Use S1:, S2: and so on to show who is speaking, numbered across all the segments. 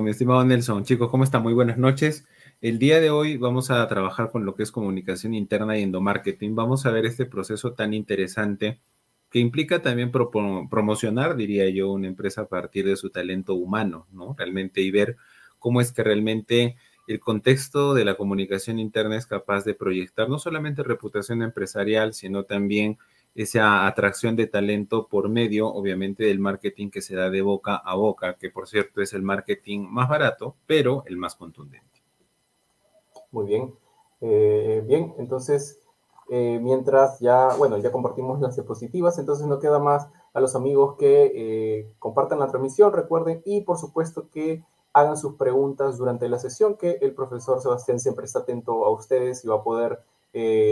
S1: mi estimado Nelson. Chicos, ¿cómo están? Muy buenas noches. El día de hoy vamos a trabajar con lo que es comunicación interna y endomarketing. Vamos a ver este proceso tan interesante que implica también promocionar, diría yo, una empresa a partir de su talento humano, ¿no? Realmente y ver cómo es que realmente el contexto de la comunicación interna es capaz de proyectar no solamente reputación empresarial, sino también esa atracción de talento por medio, obviamente, del marketing que se da de boca a boca, que por cierto es el marketing más barato, pero el más contundente.
S2: Muy bien. Eh, bien, entonces, eh, mientras ya, bueno, ya compartimos las diapositivas, entonces no queda más a los amigos que eh, compartan la transmisión, recuerden, y por supuesto que hagan sus preguntas durante la sesión, que el profesor Sebastián siempre está atento a ustedes y va a poder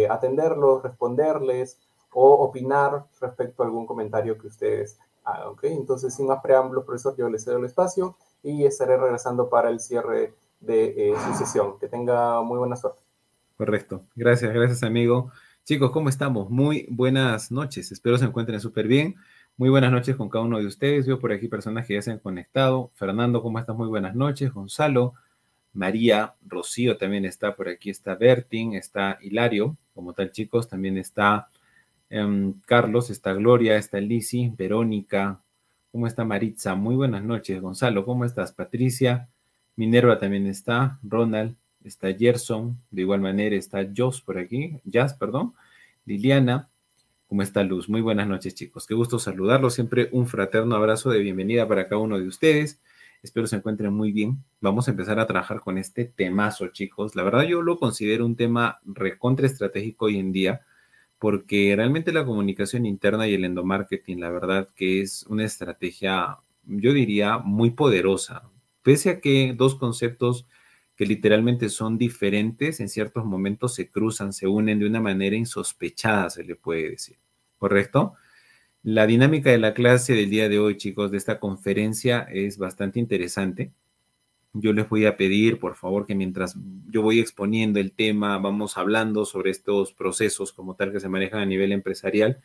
S2: atenderlos, responderles o opinar respecto a algún comentario que ustedes hagan, ¿ok? Entonces, sin más preámbulos, profesor, yo les cedo el espacio y estaré regresando para el cierre de eh, su sesión. Que tenga muy buena suerte.
S1: Correcto. Gracias, gracias, amigo. Chicos, ¿cómo estamos? Muy buenas noches. Espero se encuentren súper bien. Muy buenas noches con cada uno de ustedes. Veo por aquí personas que ya se han conectado. Fernando, ¿cómo estás? Muy buenas noches. Gonzalo, María, Rocío también está por aquí. Está Bertin, está Hilario. Como tal, chicos, también está Em, Carlos, está Gloria, está Lisi, Verónica, ¿cómo está Maritza? Muy buenas noches, Gonzalo, ¿cómo estás? Patricia, Minerva también está, Ronald, está Gerson, de igual manera está Joss por aquí, Jazz, perdón, Liliana, ¿cómo está Luz? Muy buenas noches, chicos, qué gusto saludarlos, siempre un fraterno abrazo de bienvenida para cada uno de ustedes. Espero se encuentren muy bien. Vamos a empezar a trabajar con este temazo, chicos. La verdad, yo lo considero un tema recontra estratégico hoy en día porque realmente la comunicación interna y el endomarketing, la verdad que es una estrategia, yo diría, muy poderosa. Pese a que dos conceptos que literalmente son diferentes, en ciertos momentos se cruzan, se unen de una manera insospechada, se le puede decir. ¿Correcto? La dinámica de la clase del día de hoy, chicos, de esta conferencia es bastante interesante yo les voy a pedir, por favor, que mientras yo voy exponiendo el tema, vamos hablando sobre estos procesos como tal que se manejan a nivel empresarial.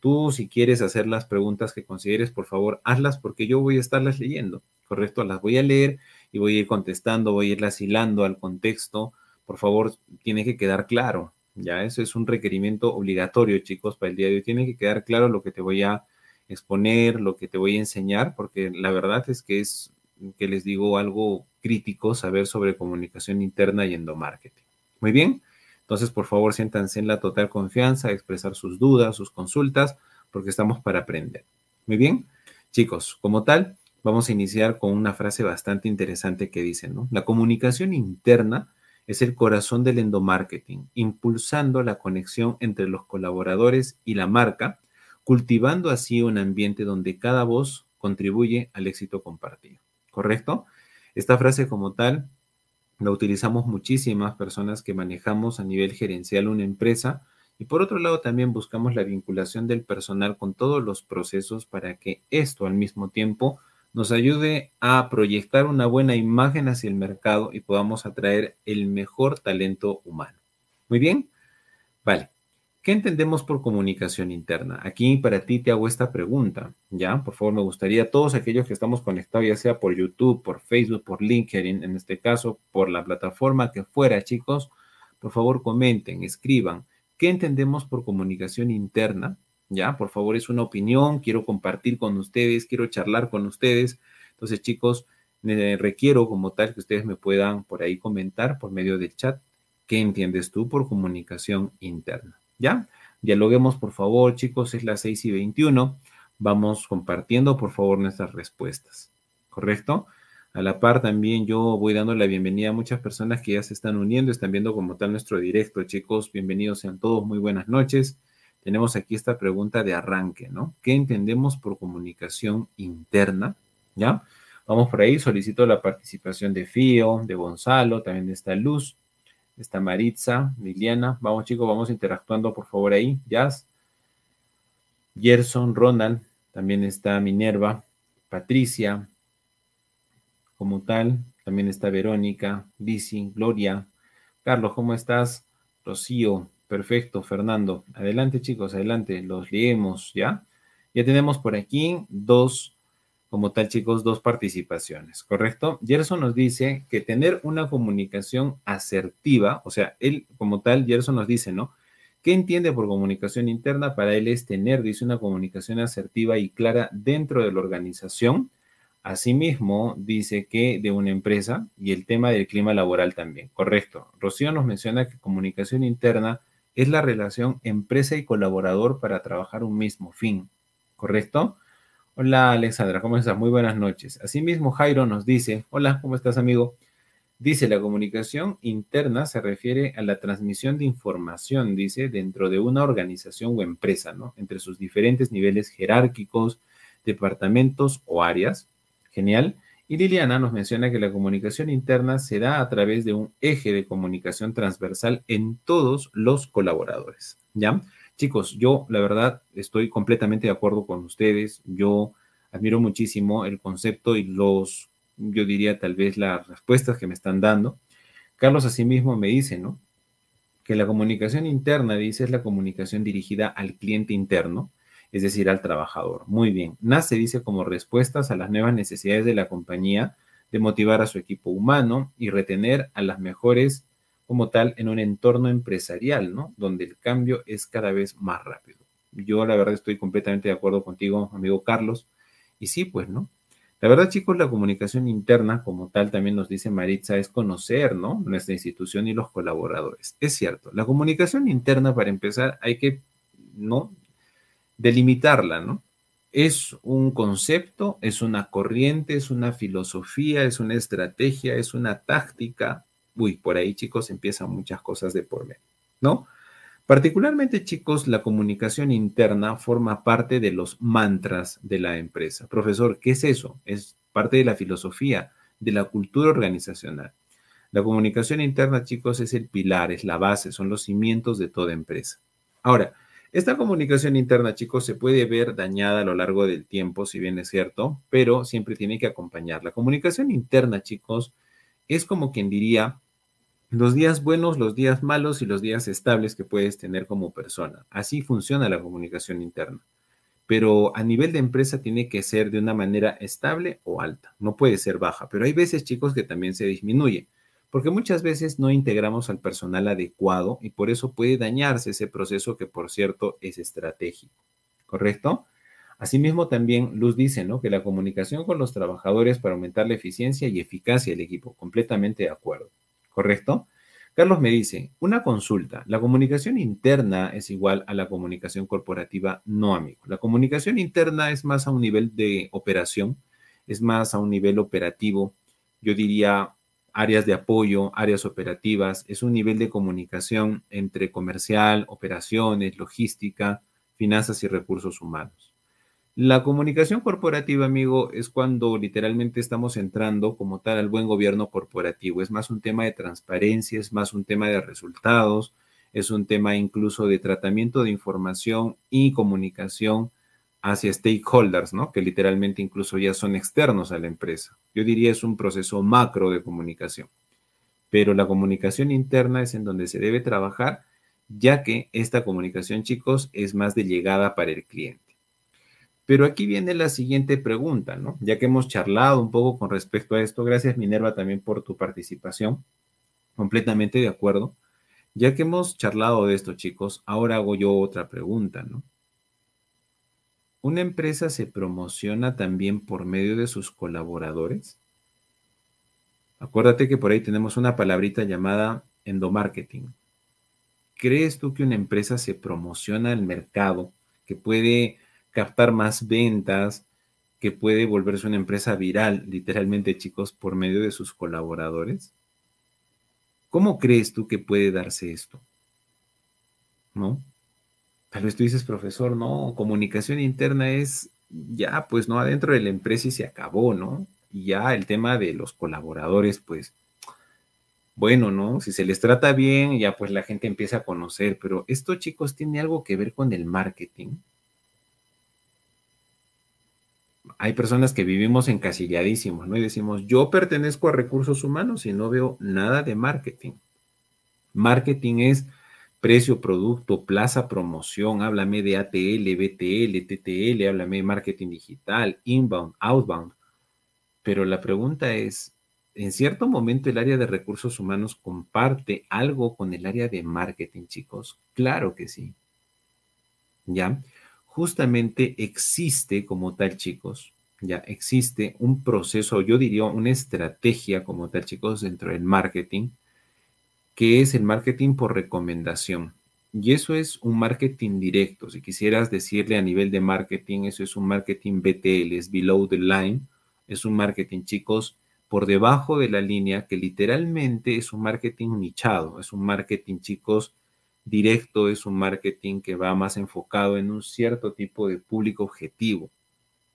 S1: Tú, si quieres hacer las preguntas que consideres, por favor, hazlas porque yo voy a estarlas leyendo, ¿correcto? Las voy a leer y voy a ir contestando, voy a irlas hilando al contexto. Por favor, tiene que quedar claro, ¿ya? Eso es un requerimiento obligatorio, chicos, para el día de hoy. Tiene que quedar claro lo que te voy a exponer, lo que te voy a enseñar, porque la verdad es que es que les digo algo crítico, saber sobre comunicación interna y endomarketing. Muy bien, entonces por favor siéntanse en la total confianza, expresar sus dudas, sus consultas, porque estamos para aprender. Muy bien, chicos, como tal, vamos a iniciar con una frase bastante interesante que dice, ¿no? La comunicación interna es el corazón del endomarketing, impulsando la conexión entre los colaboradores y la marca, cultivando así un ambiente donde cada voz contribuye al éxito compartido. ¿Correcto? Esta frase como tal la utilizamos muchísimas personas que manejamos a nivel gerencial una empresa y por otro lado también buscamos la vinculación del personal con todos los procesos para que esto al mismo tiempo nos ayude a proyectar una buena imagen hacia el mercado y podamos atraer el mejor talento humano. Muy bien, vale. ¿Qué entendemos por comunicación interna? Aquí para ti te hago esta pregunta, ¿ya? Por favor, me gustaría todos aquellos que estamos conectados, ya sea por YouTube, por Facebook, por LinkedIn, en este caso, por la plataforma que fuera, chicos, por favor comenten, escriban. ¿Qué entendemos por comunicación interna? ¿Ya? Por favor, es una opinión, quiero compartir con ustedes, quiero charlar con ustedes. Entonces, chicos, requiero como tal que ustedes me puedan por ahí comentar por medio del chat. ¿Qué entiendes tú por comunicación interna? ¿Ya? Dialoguemos, por favor, chicos, es las 6 y 21. Vamos compartiendo, por favor, nuestras respuestas. ¿Correcto? A la par también yo voy dando la bienvenida a muchas personas que ya se están uniendo, están viendo como tal nuestro directo, chicos. Bienvenidos sean todos, muy buenas noches. Tenemos aquí esta pregunta de arranque, ¿no? ¿Qué entendemos por comunicación interna? ¿Ya? Vamos por ahí, solicito la participación de Fío, de Gonzalo, también de esta Luz está Maritza, Liliana. Vamos chicos, vamos interactuando por favor ahí. Jazz, Gerson, Ronald, también está Minerva, Patricia, como tal, también está Verónica, Lizzy, Gloria. Carlos, ¿cómo estás? Rocío, perfecto, Fernando. Adelante chicos, adelante, los leemos, ¿ya? Ya tenemos por aquí dos como tal, chicos, dos participaciones, ¿correcto? Gerson nos dice que tener una comunicación asertiva, o sea, él como tal, Gerson nos dice, ¿no? ¿Qué entiende por comunicación interna? Para él es tener, dice, una comunicación asertiva y clara dentro de la organización. Asimismo, dice que de una empresa y el tema del clima laboral también. Correcto. Rocío nos menciona que comunicación interna es la relación empresa y colaborador para trabajar un mismo fin. ¿Correcto? Hola Alexandra, ¿cómo estás? Muy buenas noches. Asimismo, Jairo nos dice, hola, ¿cómo estás amigo? Dice, la comunicación interna se refiere a la transmisión de información, dice, dentro de una organización o empresa, ¿no? Entre sus diferentes niveles jerárquicos, departamentos o áreas. Genial. Y Liliana nos menciona que la comunicación interna se da a través de un eje de comunicación transversal en todos los colaboradores. ¿Ya? Chicos, yo la verdad estoy completamente de acuerdo con ustedes. Yo admiro muchísimo el concepto y los yo diría tal vez las respuestas que me están dando. Carlos asimismo me dice, ¿no? Que la comunicación interna, dice, es la comunicación dirigida al cliente interno, es decir, al trabajador. Muy bien. Nace, dice, como respuestas a las nuevas necesidades de la compañía de motivar a su equipo humano y retener a las mejores como tal en un entorno empresarial, ¿no? Donde el cambio es cada vez más rápido. Yo la verdad estoy completamente de acuerdo contigo, amigo Carlos. Y sí, pues, ¿no? La verdad, chicos, la comunicación interna, como tal, también nos dice Maritza, es conocer, ¿no? Nuestra institución y los colaboradores. Es cierto, la comunicación interna, para empezar, hay que, ¿no? Delimitarla, ¿no? Es un concepto, es una corriente, es una filosofía, es una estrategia, es una táctica. Uy, por ahí, chicos, empiezan muchas cosas de por medio, ¿no? Particularmente, chicos, la comunicación interna forma parte de los mantras de la empresa. Profesor, ¿qué es eso? Es parte de la filosofía, de la cultura organizacional. La comunicación interna, chicos, es el pilar, es la base, son los cimientos de toda empresa. Ahora, esta comunicación interna, chicos, se puede ver dañada a lo largo del tiempo, si bien es cierto, pero siempre tiene que acompañar. La comunicación interna, chicos, es como quien diría los días buenos, los días malos y los días estables que puedes tener como persona. Así funciona la comunicación interna. Pero a nivel de empresa tiene que ser de una manera estable o alta. No puede ser baja. Pero hay veces, chicos, que también se disminuye. Porque muchas veces no integramos al personal adecuado y por eso puede dañarse ese proceso que, por cierto, es estratégico. ¿Correcto? Asimismo, también Luz dice, ¿no? Que la comunicación con los trabajadores para aumentar la eficiencia y eficacia del equipo. Completamente de acuerdo. ¿Correcto? Carlos me dice, una consulta, la comunicación interna es igual a la comunicación corporativa, no amigo. La comunicación interna es más a un nivel de operación, es más a un nivel operativo, yo diría áreas de apoyo, áreas operativas, es un nivel de comunicación entre comercial, operaciones, logística, finanzas y recursos humanos. La comunicación corporativa, amigo, es cuando literalmente estamos entrando como tal al buen gobierno corporativo. Es más un tema de transparencia, es más un tema de resultados, es un tema incluso de tratamiento de información y comunicación hacia stakeholders, ¿no? Que literalmente incluso ya son externos a la empresa. Yo diría es un proceso macro de comunicación. Pero la comunicación interna es en donde se debe trabajar, ya que esta comunicación, chicos, es más de llegada para el cliente. Pero aquí viene la siguiente pregunta, ¿no? Ya que hemos charlado un poco con respecto a esto, gracias Minerva también por tu participación, completamente de acuerdo. Ya que hemos charlado de esto, chicos, ahora hago yo otra pregunta, ¿no? ¿Una empresa se promociona también por medio de sus colaboradores? Acuérdate que por ahí tenemos una palabrita llamada endomarketing. ¿Crees tú que una empresa se promociona al mercado, que puede captar más ventas, que puede volverse una empresa viral, literalmente chicos, por medio de sus colaboradores? ¿Cómo crees tú que puede darse esto? ¿No? Tal vez tú dices, profesor, no, comunicación interna es ya, pues no, adentro de la empresa y se acabó, ¿no? Y ya el tema de los colaboradores, pues, bueno, ¿no? Si se les trata bien, ya pues la gente empieza a conocer, pero esto, chicos, tiene algo que ver con el marketing hay personas que vivimos encasilladísimos, ¿no? Y decimos, yo pertenezco a recursos humanos y no veo nada de marketing. Marketing es precio, producto, plaza, promoción, háblame de ATL, BTL, TTL, háblame de marketing digital, inbound, outbound. Pero la pregunta es, ¿en cierto momento el área de recursos humanos comparte algo con el área de marketing, chicos? Claro que sí. ¿Ya? Justamente existe como tal, chicos, ya existe un proceso, yo diría una estrategia como tal, chicos, dentro del marketing, que es el marketing por recomendación. Y eso es un marketing directo. Si quisieras decirle a nivel de marketing, eso es un marketing BTL, es below the line. Es un marketing, chicos, por debajo de la línea, que literalmente es un marketing nichado. Es un marketing, chicos, directo, es un marketing que va más enfocado en un cierto tipo de público objetivo.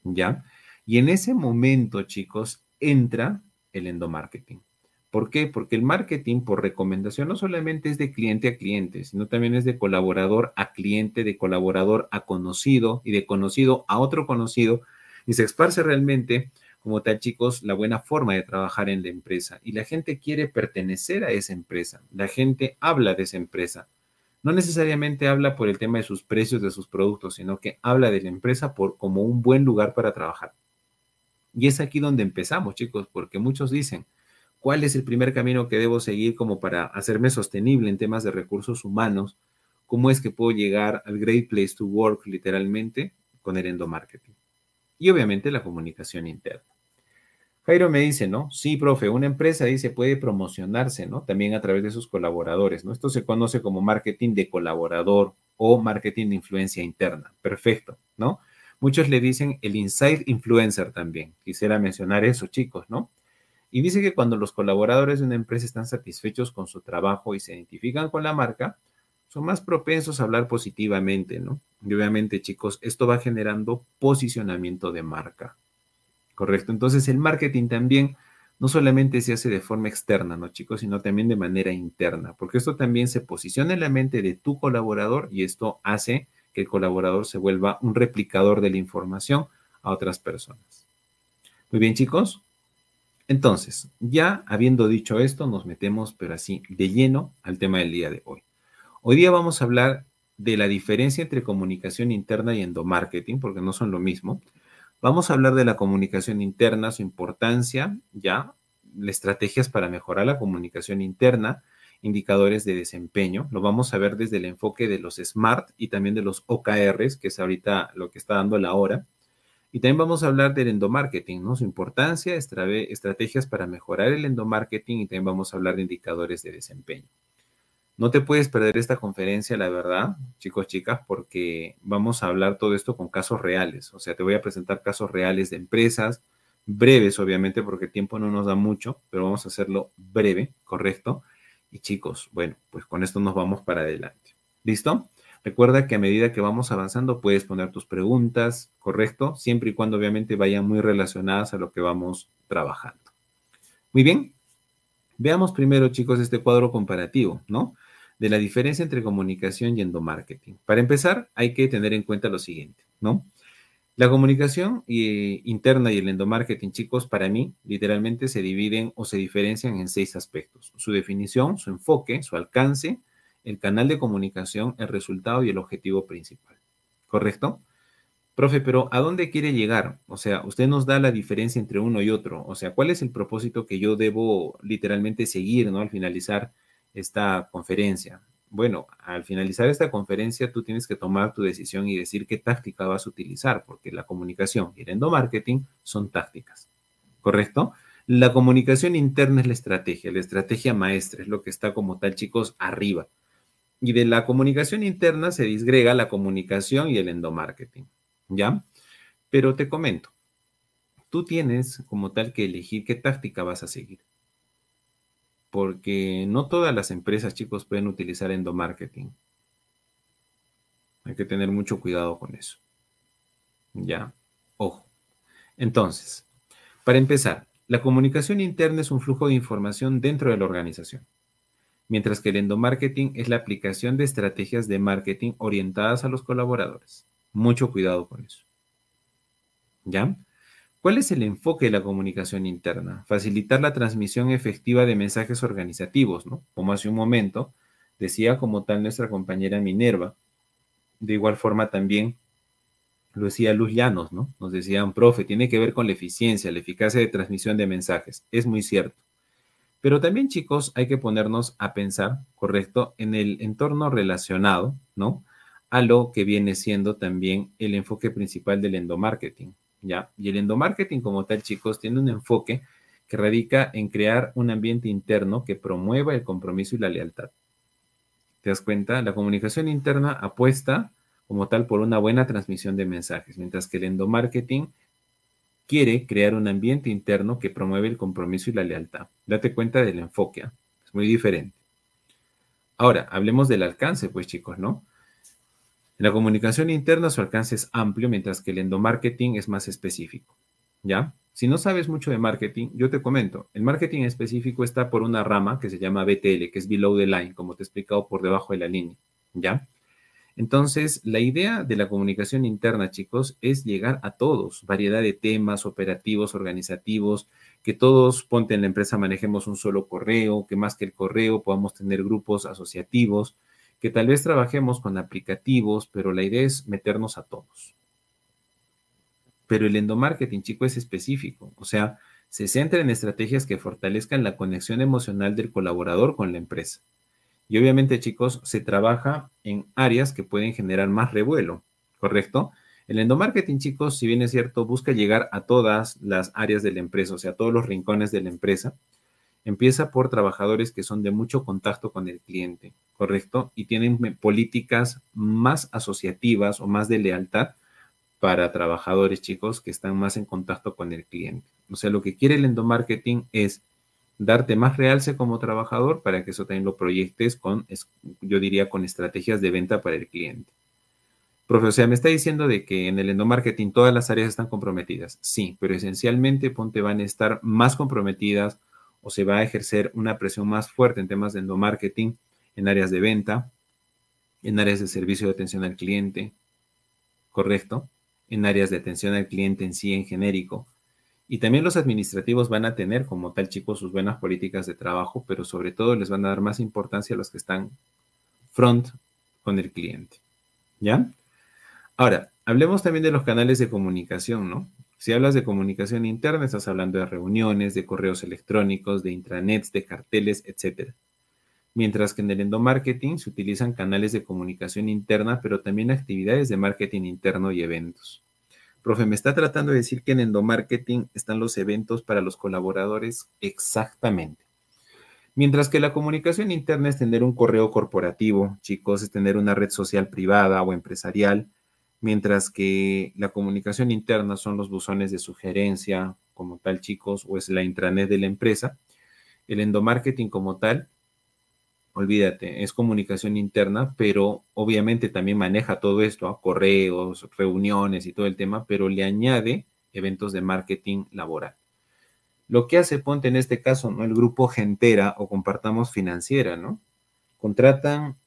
S1: ¿Ya? Y en ese momento, chicos, entra el endomarketing. ¿Por qué? Porque el marketing por recomendación no solamente es de cliente a cliente, sino también es de colaborador a cliente, de colaborador a conocido y de conocido a otro conocido. Y se esparce realmente, como tal, chicos, la buena forma de trabajar en la empresa. Y la gente quiere pertenecer a esa empresa. La gente habla de esa empresa. No necesariamente habla por el tema de sus precios de sus productos, sino que habla de la empresa por, como un buen lugar para trabajar. Y es aquí donde empezamos, chicos, porque muchos dicen, ¿cuál es el primer camino que debo seguir como para hacerme sostenible en temas de recursos humanos? ¿Cómo es que puedo llegar al great place to work literalmente con el endomarketing? Y obviamente la comunicación interna. Jairo me dice, ¿no? Sí, profe, una empresa dice puede promocionarse, ¿no? También a través de sus colaboradores, ¿no? Esto se conoce como marketing de colaborador o marketing de influencia interna. Perfecto, ¿no? Muchos le dicen el inside influencer también. Quisiera mencionar eso, chicos, ¿no? Y dice que cuando los colaboradores de una empresa están satisfechos con su trabajo y se identifican con la marca, son más propensos a hablar positivamente, ¿no? Y obviamente, chicos, esto va generando posicionamiento de marca. ¿Correcto? Entonces, el marketing también no solamente se hace de forma externa, ¿no, chicos? Sino también de manera interna, porque esto también se posiciona en la mente de tu colaborador y esto hace que el colaborador se vuelva un replicador de la información a otras personas. Muy bien, chicos. Entonces, ya habiendo dicho esto, nos metemos, pero así, de lleno al tema del día de hoy. Hoy día vamos a hablar de la diferencia entre comunicación interna y endomarketing, porque no son lo mismo. Vamos a hablar de la comunicación interna, su importancia, ya, estrategias para mejorar la comunicación interna, indicadores de desempeño. Lo vamos a ver desde el enfoque de los SMART y también de los OKRs, que es ahorita lo que está dando la hora. Y también vamos a hablar del endomarketing, ¿no? Su importancia, estrategias para mejorar el endomarketing y también vamos a hablar de indicadores de desempeño. No te puedes perder esta conferencia, la verdad, chicos, chicas, porque vamos a hablar todo esto con casos reales. O sea, te voy a presentar casos reales de empresas, breves, obviamente, porque el tiempo no nos da mucho, pero vamos a hacerlo breve, ¿correcto? Y chicos, bueno, pues con esto nos vamos para adelante. ¿Listo? Recuerda que a medida que vamos avanzando puedes poner tus preguntas, ¿correcto? Siempre y cuando obviamente vayan muy relacionadas a lo que vamos trabajando. Muy bien. Veamos primero, chicos, este cuadro comparativo, ¿no? De la diferencia entre comunicación y endomarketing. Para empezar, hay que tener en cuenta lo siguiente, ¿no? La comunicación interna y el endomarketing, chicos, para mí literalmente se dividen o se diferencian en seis aspectos. Su definición, su enfoque, su alcance, el canal de comunicación, el resultado y el objetivo principal. ¿Correcto? Profe, pero ¿a dónde quiere llegar? O sea, usted nos da la diferencia entre uno y otro. O sea, ¿cuál es el propósito que yo debo literalmente seguir, ¿no? Al finalizar esta conferencia bueno, al finalizar esta conferencia tú tienes que tomar tu decisión y decir qué táctica vas a utilizar, porque la comunicación y el endomarketing son tácticas, ¿correcto? La comunicación interna es la estrategia, la estrategia maestra es lo que está como tal, chicos, arriba. Y de la comunicación interna se disgrega la comunicación y el endomarketing, ¿ya? Pero te comento, tú tienes como tal que elegir qué táctica vas a seguir porque no todas las empresas, chicos, pueden utilizar endomarketing. Hay que tener mucho cuidado con eso. Ya, ojo. Entonces, para empezar, la comunicación interna es un flujo de información dentro de la organización, mientras que el endomarketing es la aplicación de estrategias de marketing orientadas a los colaboradores. Mucho cuidado con eso. ¿Ya? ¿Cuál es el enfoque de la comunicación interna? Facilitar la transmisión efectiva de mensajes organizativos, ¿no? Como hace un momento, decía como tal nuestra compañera Minerva. De igual forma también lo decía Luz Llanos, ¿no? Nos decían, profe, tiene que ver con la eficiencia, la eficacia de transmisión de mensajes. Es muy cierto. Pero también, chicos, hay que ponernos a pensar, correcto, en el entorno relacionado, ¿no? A lo que viene siendo también el enfoque principal del endomarketing, ¿ya? Y el endomarketing como tal, chicos, tiene un enfoque que radica en crear un ambiente interno que promueva el compromiso y la lealtad. ¿Te das cuenta? La comunicación interna apuesta como tal por una buena transmisión de mensajes, mientras que el endomarketing quiere crear un ambiente interno que promueve el compromiso y la lealtad. Date cuenta del enfoque, ¿ah? es muy diferente. Ahora, hablemos del alcance, pues chicos, ¿no? En la comunicación interna su alcance es amplio, mientras que el endomarketing es más específico, ¿ya? Si no sabes mucho de marketing, yo te comento, el marketing específico está por una rama que se llama BTL, que es below the line, como te he explicado, por debajo de la línea, ¿ya? Entonces, la idea de la comunicación interna, chicos, es llegar a todos, variedad de temas operativos, organizativos, que todos, ponte en la empresa, manejemos un solo correo, que más que el correo podamos tener grupos asociativos, que tal vez trabajemos con aplicativos, pero la idea es meternos a todos. Pero el endomarketing, chico, es específico, o sea, se centra en estrategias que fortalezcan la conexión emocional del colaborador con la empresa y obviamente, chicos, se trabaja en áreas que pueden generar más revuelo, ¿correcto? El endomarketing, chicos, si bien es cierto, busca llegar a todas las áreas de la empresa, o sea, a todos los rincones de la empresa. Empieza por trabajadores que son de mucho contacto con el cliente, ¿correcto? Y tienen políticas más asociativas o más de lealtad para trabajadores, chicos, que están más en contacto con el cliente. O sea, lo que quiere el endomarketing es darte más realce como trabajador para que eso también lo proyectes con, yo diría, con estrategias de venta para el cliente. Profe, o sea, me está diciendo de que en el endomarketing todas las áreas están comprometidas. Sí, pero esencialmente ponte van a estar más comprometidas o se va a ejercer una presión más fuerte en temas de endomarketing en áreas de venta, en áreas de servicio de atención al cliente, ¿correcto? En áreas de atención al cliente en sí en genérico, y también los administrativos van a tener como tal, chicos, sus buenas políticas de trabajo, pero sobre todo les van a dar más importancia a los que están front con el cliente. ¿Ya? Ahora, hablemos también de los canales de comunicación, ¿no? Si hablas de comunicación interna, estás hablando de reuniones, de correos electrónicos, de intranets, de carteles, etc. Mientras que en el endomarketing se utilizan canales de comunicación interna, pero también actividades de marketing interno y eventos. Profe, me está tratando de decir que en endomarketing están los eventos para los colaboradores exactamente. Mientras que la comunicación interna es tener un correo corporativo, chicos, es tener una red social privada o empresarial, mientras que la comunicación interna son los buzones de sugerencia como tal, chicos, o es la intranet de la empresa. El endomarketing como tal olvídate, es comunicación interna, pero obviamente también maneja todo esto, correos, reuniones y todo el tema, pero le añade eventos de marketing laboral. Lo que hace Ponte en este caso, ¿no? El grupo Gentera o Compartamos Financiera, ¿no? Contratan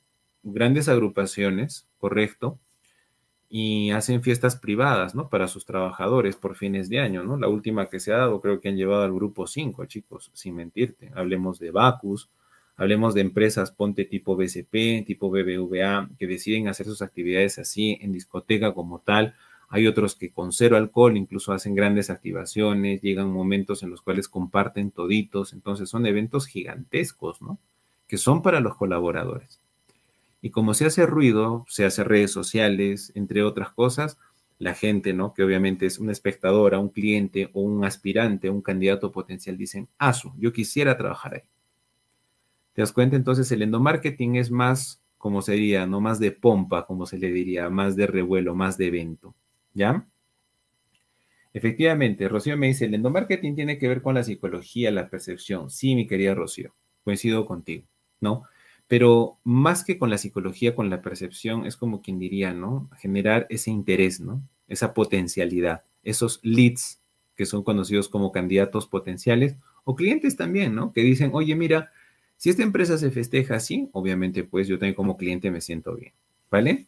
S1: grandes agrupaciones, correcto, y hacen fiestas privadas, ¿no? Para sus trabajadores por fines de año, ¿no? La última que se ha dado creo que han llevado al grupo 5, chicos, sin mentirte. Hablemos de Bacus, Hablemos de empresas, ponte tipo BCP, tipo BBVA, que deciden hacer sus actividades así en discoteca como tal. Hay otros que con cero alcohol incluso hacen grandes activaciones, llegan momentos en los cuales comparten toditos. Entonces son eventos gigantescos, ¿no? Que son para los colaboradores. Y como se hace ruido, se hace redes sociales, entre otras cosas, la gente, ¿no? Que obviamente es una espectadora, un cliente o un aspirante, un candidato potencial, dicen, Asu, yo quisiera trabajar ahí. ¿Te das cuenta? Entonces el endomarketing es más, como sería, no más de pompa, como se le diría, más de revuelo, más de evento. ¿Ya? Efectivamente, Rocío me dice, el endomarketing tiene que ver con la psicología, la percepción. Sí, mi querida Rocío, coincido contigo, ¿no? Pero más que con la psicología, con la percepción, es como quien diría, ¿no? Generar ese interés, ¿no? Esa potencialidad, esos leads que son conocidos como candidatos potenciales o clientes también, ¿no? Que dicen, oye, mira, si esta empresa se festeja así, obviamente, pues yo también como cliente me siento bien, ¿vale?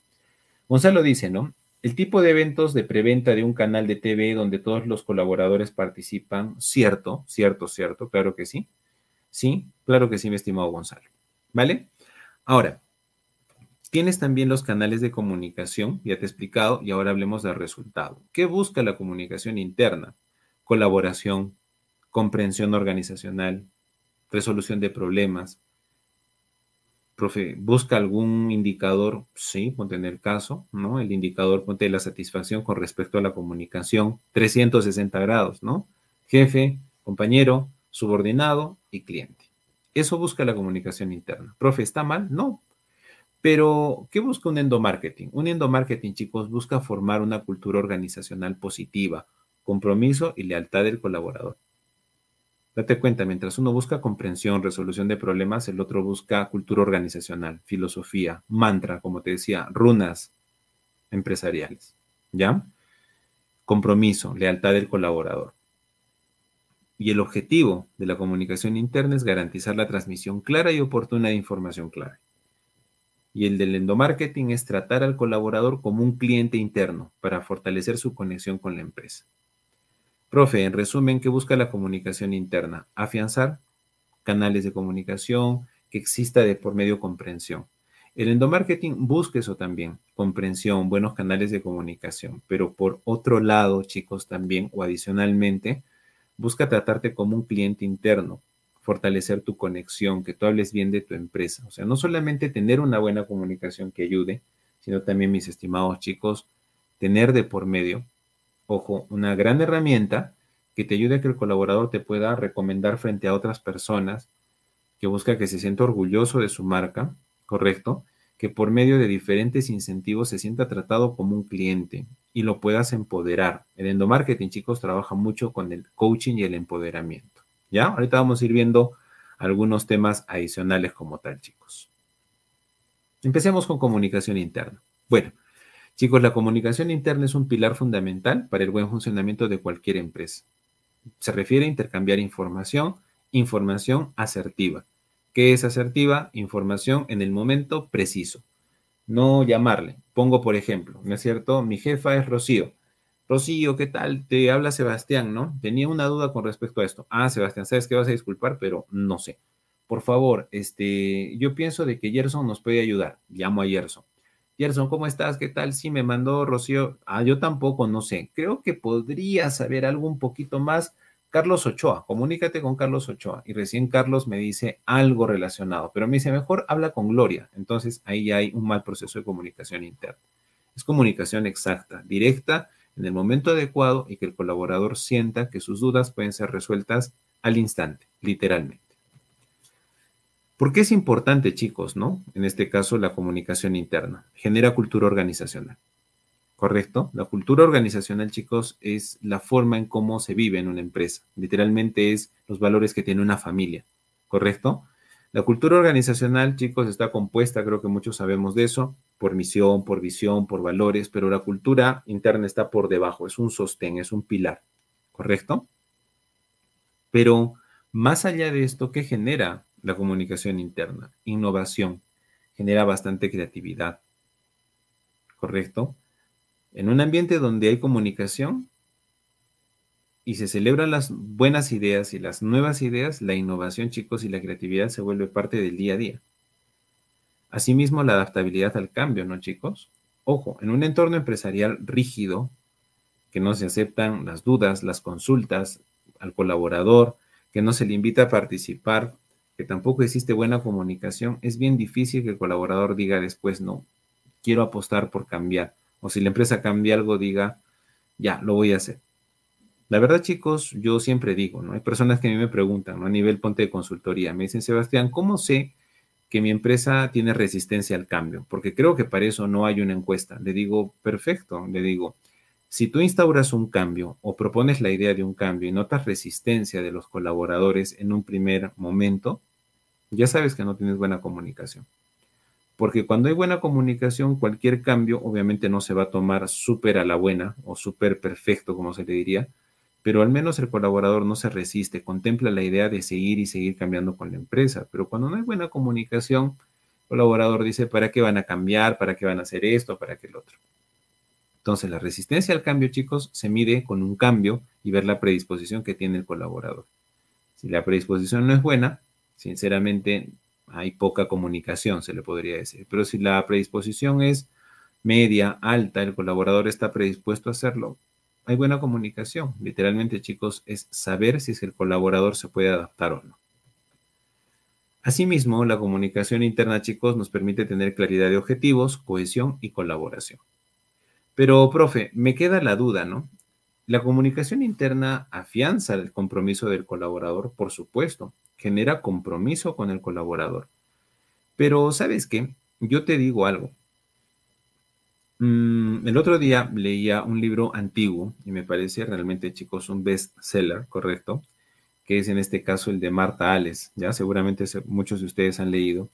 S1: Gonzalo dice, ¿no? El tipo de eventos de preventa de un canal de TV donde todos los colaboradores participan, cierto, cierto, cierto, claro que sí. Sí, claro que sí, mi estimado Gonzalo. ¿Vale? Ahora, Tienes también los canales de comunicación, ya te he explicado, y ahora hablemos del resultado. ¿Qué busca la comunicación interna? Colaboración, comprensión organizacional, resolución de problemas. Profe, ¿busca algún indicador? Sí, ponte en el caso, ¿no? El indicador, ponte la satisfacción con respecto a la comunicación, 360 grados, ¿no? Jefe, compañero, subordinado y cliente. Eso busca la comunicación interna. Profe, ¿está mal? No, pero, ¿qué busca un endomarketing? Un endomarketing, chicos, busca formar una cultura organizacional positiva, compromiso y lealtad del colaborador. Date cuenta, mientras uno busca comprensión, resolución de problemas, el otro busca cultura organizacional, filosofía, mantra, como te decía, runas empresariales. ¿Ya? Compromiso, lealtad del colaborador. Y el objetivo de la comunicación interna es garantizar la transmisión clara y oportuna de información clave y el del endomarketing es tratar al colaborador como un cliente interno para fortalecer su conexión con la empresa. Profe, en resumen, ¿qué busca la comunicación interna? Afianzar canales de comunicación, que exista de por medio comprensión. El endomarketing busca eso también, comprensión, buenos canales de comunicación, pero por otro lado, chicos, también o adicionalmente, busca tratarte como un cliente interno, fortalecer tu conexión, que tú hables bien de tu empresa. O sea, no solamente tener una buena comunicación que ayude, sino también, mis estimados chicos, tener de por medio, ojo, una gran herramienta que te ayude a que el colaborador te pueda recomendar frente a otras personas, que busca que se sienta orgulloso de su marca, ¿correcto? Que por medio de diferentes incentivos se sienta tratado como un cliente y lo puedas empoderar. El endomarketing, chicos, trabaja mucho con el coaching y el empoderamiento. ¿Ya? Ahorita vamos a ir viendo algunos temas adicionales como tal, chicos. Empecemos con comunicación interna. Bueno, chicos, la comunicación interna es un pilar fundamental para el buen funcionamiento de cualquier empresa. Se refiere a intercambiar información, información asertiva. ¿Qué es asertiva? Información en el momento preciso. No llamarle. Pongo por ejemplo, ¿no es cierto? Mi jefa es Rocío. Rocío, ¿qué tal? Te habla Sebastián, ¿no? Tenía una duda con respecto a esto. Ah, Sebastián, sabes que vas a disculpar, pero no sé. Por favor, este, yo pienso de que Gerson nos puede ayudar. Llamo a Gerson. Gerson, ¿cómo estás? ¿Qué tal? Sí, me mandó Rocío. Ah, yo tampoco, no sé. Creo que podría saber algo un poquito más. Carlos Ochoa, comunícate con Carlos Ochoa. Y recién Carlos me dice algo relacionado, pero me dice, mejor habla con Gloria. Entonces ahí hay un mal proceso de comunicación interna. Es comunicación exacta, directa en el momento adecuado y que el colaborador sienta que sus dudas pueden ser resueltas al instante, literalmente. ¿Por qué es importante, chicos, no? En este caso, la comunicación interna. Genera cultura organizacional. ¿Correcto? La cultura organizacional, chicos, es la forma en cómo se vive en una empresa. Literalmente es los valores que tiene una familia. ¿Correcto? La cultura organizacional, chicos, está compuesta, creo que muchos sabemos de eso, por misión, por visión, por valores, pero la cultura interna está por debajo, es un sostén, es un pilar, ¿correcto? Pero más allá de esto, ¿qué genera la comunicación interna? Innovación, genera bastante creatividad, ¿correcto? En un ambiente donde hay comunicación, y se celebran las buenas ideas y las nuevas ideas, la innovación, chicos, y la creatividad se vuelve parte del día a día. Asimismo, la adaptabilidad al cambio, ¿no, chicos? Ojo, en un entorno empresarial rígido, que no se aceptan las dudas, las consultas al colaborador, que no se le invita a participar, que tampoco existe buena comunicación, es bien difícil que el colaborador diga después, no, quiero apostar por cambiar. O si la empresa cambia algo, diga, ya, lo voy a hacer. La verdad, chicos, yo siempre digo, ¿no? Hay personas que a mí me preguntan, ¿no? A nivel ponte de consultoría, me dicen, Sebastián, ¿cómo sé que mi empresa tiene resistencia al cambio? Porque creo que para eso no hay una encuesta. Le digo, perfecto, le digo, si tú instauras un cambio o propones la idea de un cambio y notas resistencia de los colaboradores en un primer momento, ya sabes que no tienes buena comunicación. Porque cuando hay buena comunicación, cualquier cambio obviamente no se va a tomar súper a la buena o súper perfecto, como se le diría, pero al menos el colaborador no se resiste, contempla la idea de seguir y seguir cambiando con la empresa. Pero cuando no hay buena comunicación, el colaborador dice, ¿para qué van a cambiar? ¿Para qué van a hacer esto? ¿Para qué el otro? Entonces, la resistencia al cambio, chicos, se mide con un cambio y ver la predisposición que tiene el colaborador. Si la predisposición no es buena, sinceramente, hay poca comunicación, se le podría decir. Pero si la predisposición es media, alta, el colaborador está predispuesto a hacerlo, hay buena comunicación. Literalmente, chicos, es saber si es el colaborador se puede adaptar o no. Asimismo, la comunicación interna, chicos, nos permite tener claridad de objetivos, cohesión y colaboración. Pero, profe, me queda la duda, ¿no? La comunicación interna afianza el compromiso del colaborador, por supuesto, genera compromiso con el colaborador. Pero, ¿sabes qué? Yo te digo algo. Mm, el otro día leía un libro antiguo y me parece realmente, chicos, un bestseller, ¿correcto? Que es en este caso el de Marta Ales, ya seguramente muchos de ustedes han leído,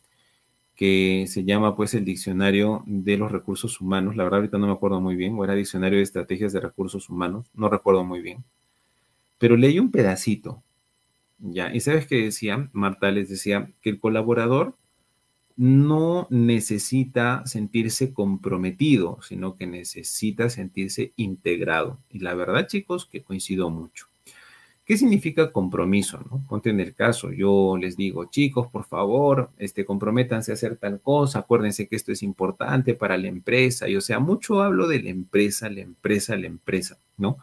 S1: que se llama pues el Diccionario de los Recursos Humanos. La verdad ahorita no me acuerdo muy bien, o era Diccionario de Estrategias de Recursos Humanos, no recuerdo muy bien. Pero leí un pedacito, ya, y sabes qué decía, Marta les decía que el colaborador no necesita sentirse comprometido, sino que necesita sentirse integrado. Y la verdad, chicos, que coincido mucho. ¿Qué significa compromiso? No? Ponte en el caso, yo les digo, chicos, por favor, este, comprométanse a hacer tal cosa, acuérdense que esto es importante para la empresa, y o sea, mucho hablo de la empresa, la empresa, la empresa, ¿no?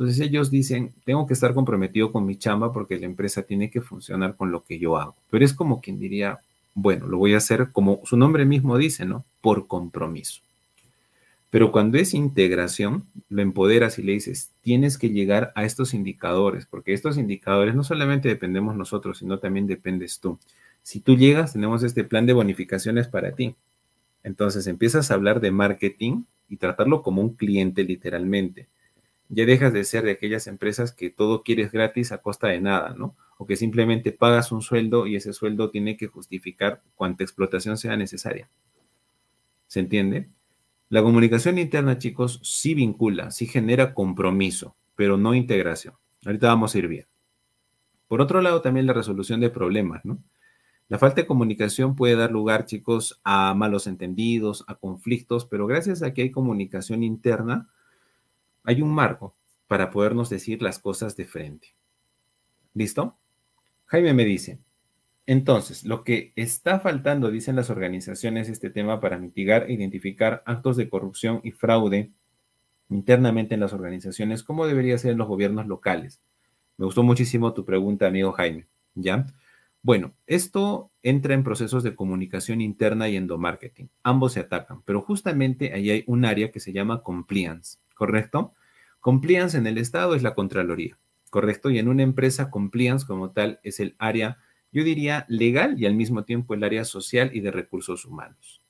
S1: Entonces ellos dicen, tengo que estar comprometido con mi chamba porque la empresa tiene que funcionar con lo que yo hago. Pero es como quien diría, bueno, lo voy a hacer como su nombre mismo dice, ¿no? Por compromiso. Pero cuando es integración, lo empoderas y le dices, tienes que llegar a estos indicadores, porque estos indicadores no solamente dependemos nosotros, sino también dependes tú. Si tú llegas, tenemos este plan de bonificaciones para ti. Entonces empiezas a hablar de marketing y tratarlo como un cliente literalmente. Ya dejas de ser de aquellas empresas que todo quieres gratis a costa de nada, ¿no? O que simplemente pagas un sueldo y ese sueldo tiene que justificar cuanta explotación sea necesaria. ¿Se entiende? La comunicación interna, chicos, sí vincula, sí genera compromiso, pero no integración. Ahorita vamos a ir bien. Por otro lado, también la resolución de problemas, ¿no? La falta de comunicación puede dar lugar, chicos, a malos entendidos, a conflictos, pero gracias a que hay comunicación interna, hay un marco para podernos decir las cosas de frente. ¿Listo? Jaime me dice, entonces, lo que está faltando, dicen las organizaciones, este tema para mitigar e identificar actos de corrupción y fraude internamente en las organizaciones, ¿cómo debería ser en los gobiernos locales? Me gustó muchísimo tu pregunta, amigo Jaime. ¿Ya? Bueno, esto entra en procesos de comunicación interna y endomarketing. Ambos se atacan, pero justamente ahí hay un área que se llama compliance, ¿correcto? Compliance en el Estado es la Contraloría, ¿correcto? Y en una empresa, compliance como tal es el área yo diría legal y al mismo tiempo el área social y de recursos humanos.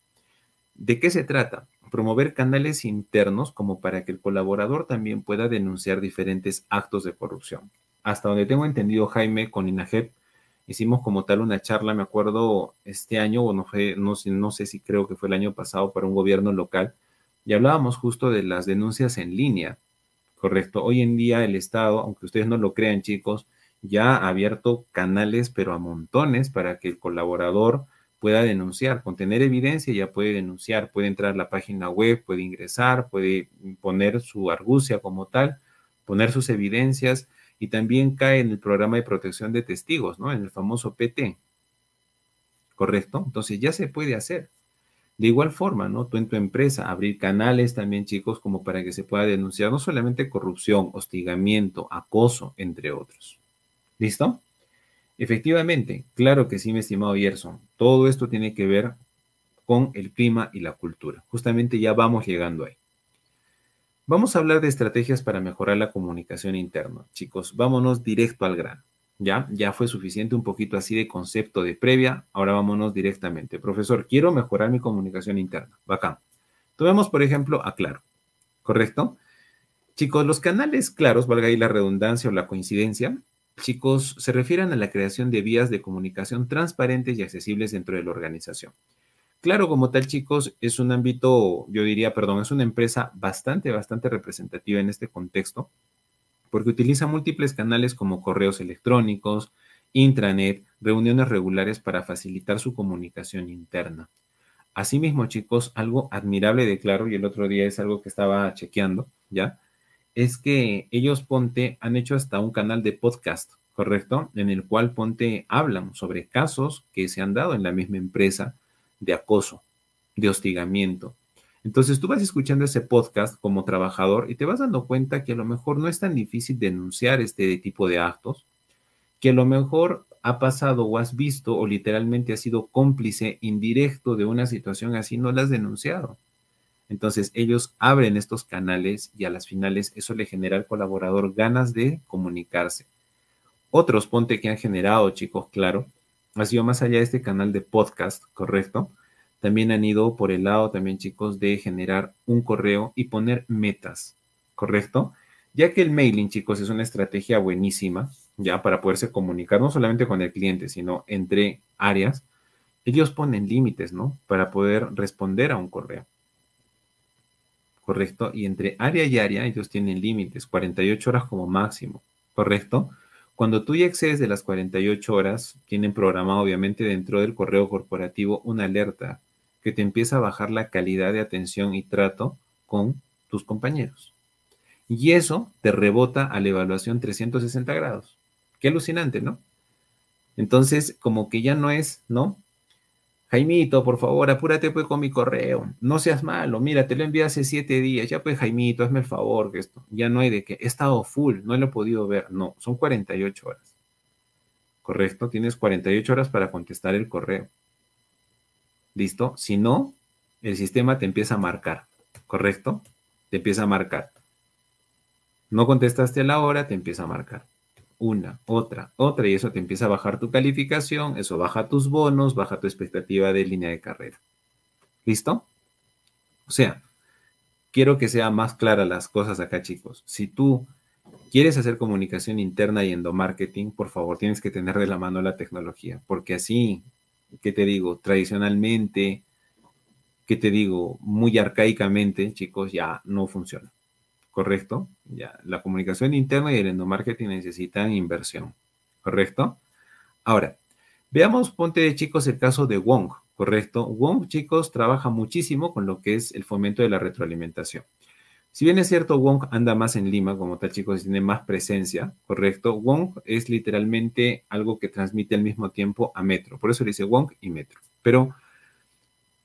S1: ¿De qué se trata? Promover canales internos como para que el colaborador también pueda denunciar diferentes actos de corrupción. Hasta donde tengo entendido, Jaime, con INAGEP, hicimos como tal una charla, me acuerdo, este año, o no, fue, no, no sé si creo que fue el año pasado para un gobierno local, y hablábamos justo de las denuncias en línea, ¿correcto? Hoy en día el Estado, aunque ustedes no lo crean, chicos, ya ha abierto canales, pero a montones, para que el colaborador pueda denunciar. Con tener evidencia ya puede denunciar, puede entrar a la página web, puede ingresar, puede poner su argucia como tal, poner sus evidencias y también cae en el programa de protección de testigos, ¿no? En el famoso PT. ¿Correcto? Entonces ya se puede hacer. De igual forma, ¿no? Tú en tu empresa, abrir canales también, chicos, como para que se pueda denunciar no solamente corrupción, hostigamiento, acoso, entre otros. ¿Listo? Efectivamente, claro que sí, mi estimado Gerson. Todo esto tiene que ver con el clima y la cultura. Justamente ya vamos llegando ahí. Vamos a hablar de estrategias para mejorar la comunicación interna. Chicos, vámonos directo al grano. Ya, ya fue suficiente un poquito así de concepto de previa. Ahora vámonos directamente. Profesor, quiero mejorar mi comunicación interna. Bacán. Tomemos, por ejemplo, a Claro. ¿Correcto? Chicos, los canales claros, valga ahí la redundancia o la coincidencia, chicos, se refieren a la creación de vías de comunicación transparentes y accesibles dentro de la organización. Claro, como tal, chicos, es un ámbito, yo diría, perdón, es una empresa bastante, bastante representativa en este contexto, porque utiliza múltiples canales como correos electrónicos, intranet, reuniones regulares para facilitar su comunicación interna. Asimismo, chicos, algo admirable de Claro, y el otro día es algo que estaba chequeando, ¿ya? es que ellos, ponte, han hecho hasta un canal de podcast, ¿correcto? En el cual ponte, hablan sobre casos que se han dado en la misma empresa de acoso, de hostigamiento. Entonces tú vas escuchando ese podcast como trabajador y te vas dando cuenta que a lo mejor no es tan difícil denunciar este tipo de actos, que a lo mejor ha pasado o has visto o literalmente has sido cómplice indirecto de una situación así, no la has denunciado. Entonces ellos abren estos canales y a las finales eso le genera al colaborador ganas de comunicarse. Otros ponte que han generado, chicos, claro, ha sido más allá de este canal de podcast, ¿correcto? También han ido por el lado también, chicos, de generar un correo y poner metas, ¿correcto? Ya que el mailing, chicos, es una estrategia buenísima, ya para poderse comunicar no solamente con el cliente, sino entre áreas, ellos ponen límites, ¿no? Para poder responder a un correo. ¿Correcto? Y entre área y área ellos tienen límites, 48 horas como máximo, ¿correcto? Cuando tú ya excedes de las 48 horas, tienen programado obviamente dentro del correo corporativo una alerta que te empieza a bajar la calidad de atención y trato con tus compañeros. Y eso te rebota a la evaluación 360 grados. Qué alucinante, ¿no? Entonces, como que ya no es, ¿no? Jaimito, por favor, apúrate pues con mi correo. No seas malo, mira, te lo envié hace siete días. Ya pues, Jaimito, hazme el favor que esto. Ya no hay de que he estado full, no lo he podido ver. No, son 48 horas. ¿Correcto? Tienes 48 horas para contestar el correo. ¿Listo? Si no, el sistema te empieza a marcar. ¿Correcto? Te empieza a marcar. No contestaste a la hora, te empieza a marcar una, otra, otra, y eso te empieza a bajar tu calificación, eso baja tus bonos, baja tu expectativa de línea de carrera. ¿Listo? O sea, quiero que sea más clara las cosas acá, chicos. Si tú quieres hacer comunicación interna y endomarketing, por favor, tienes que tener de la mano la tecnología, porque así, ¿qué te digo? Tradicionalmente, ¿qué te digo? Muy arcaicamente, chicos, ya no funciona. ¿correcto? Ya, la comunicación interna y el endomarketing necesitan inversión, ¿correcto? Ahora, veamos, ponte chicos el caso de Wong, ¿correcto? Wong, chicos, trabaja muchísimo con lo que es el fomento de la retroalimentación. Si bien es cierto, Wong anda más en Lima, como tal, chicos, tiene más presencia, ¿correcto? Wong es literalmente algo que transmite al mismo tiempo a Metro. Por eso le dice Wong y Metro. Pero,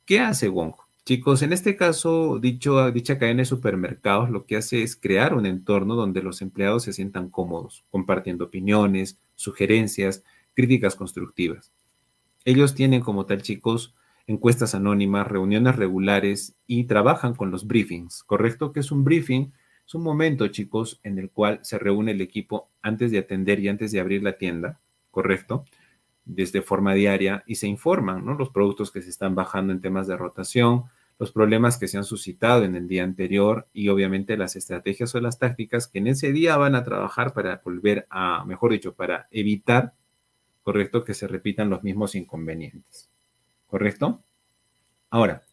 S1: ¿qué hace Wong? Chicos, en este caso, dicha cadena de supermercados lo que hace es crear un entorno donde los empleados se sientan cómodos, compartiendo opiniones, sugerencias, críticas constructivas. Ellos tienen como tal, chicos, encuestas anónimas, reuniones regulares y trabajan con los briefings, ¿correcto? Que es un briefing? Es un momento, chicos, en el cual se reúne el equipo antes de atender y antes de abrir la tienda, ¿correcto? Desde forma diaria y se informan, ¿no? Los productos que se están bajando en temas de rotación, los problemas que se han suscitado en el día anterior y obviamente las estrategias o las tácticas que en ese día van a trabajar para volver a, mejor dicho, para evitar, correcto, que se repitan los mismos inconvenientes. ¿Correcto? Ahora,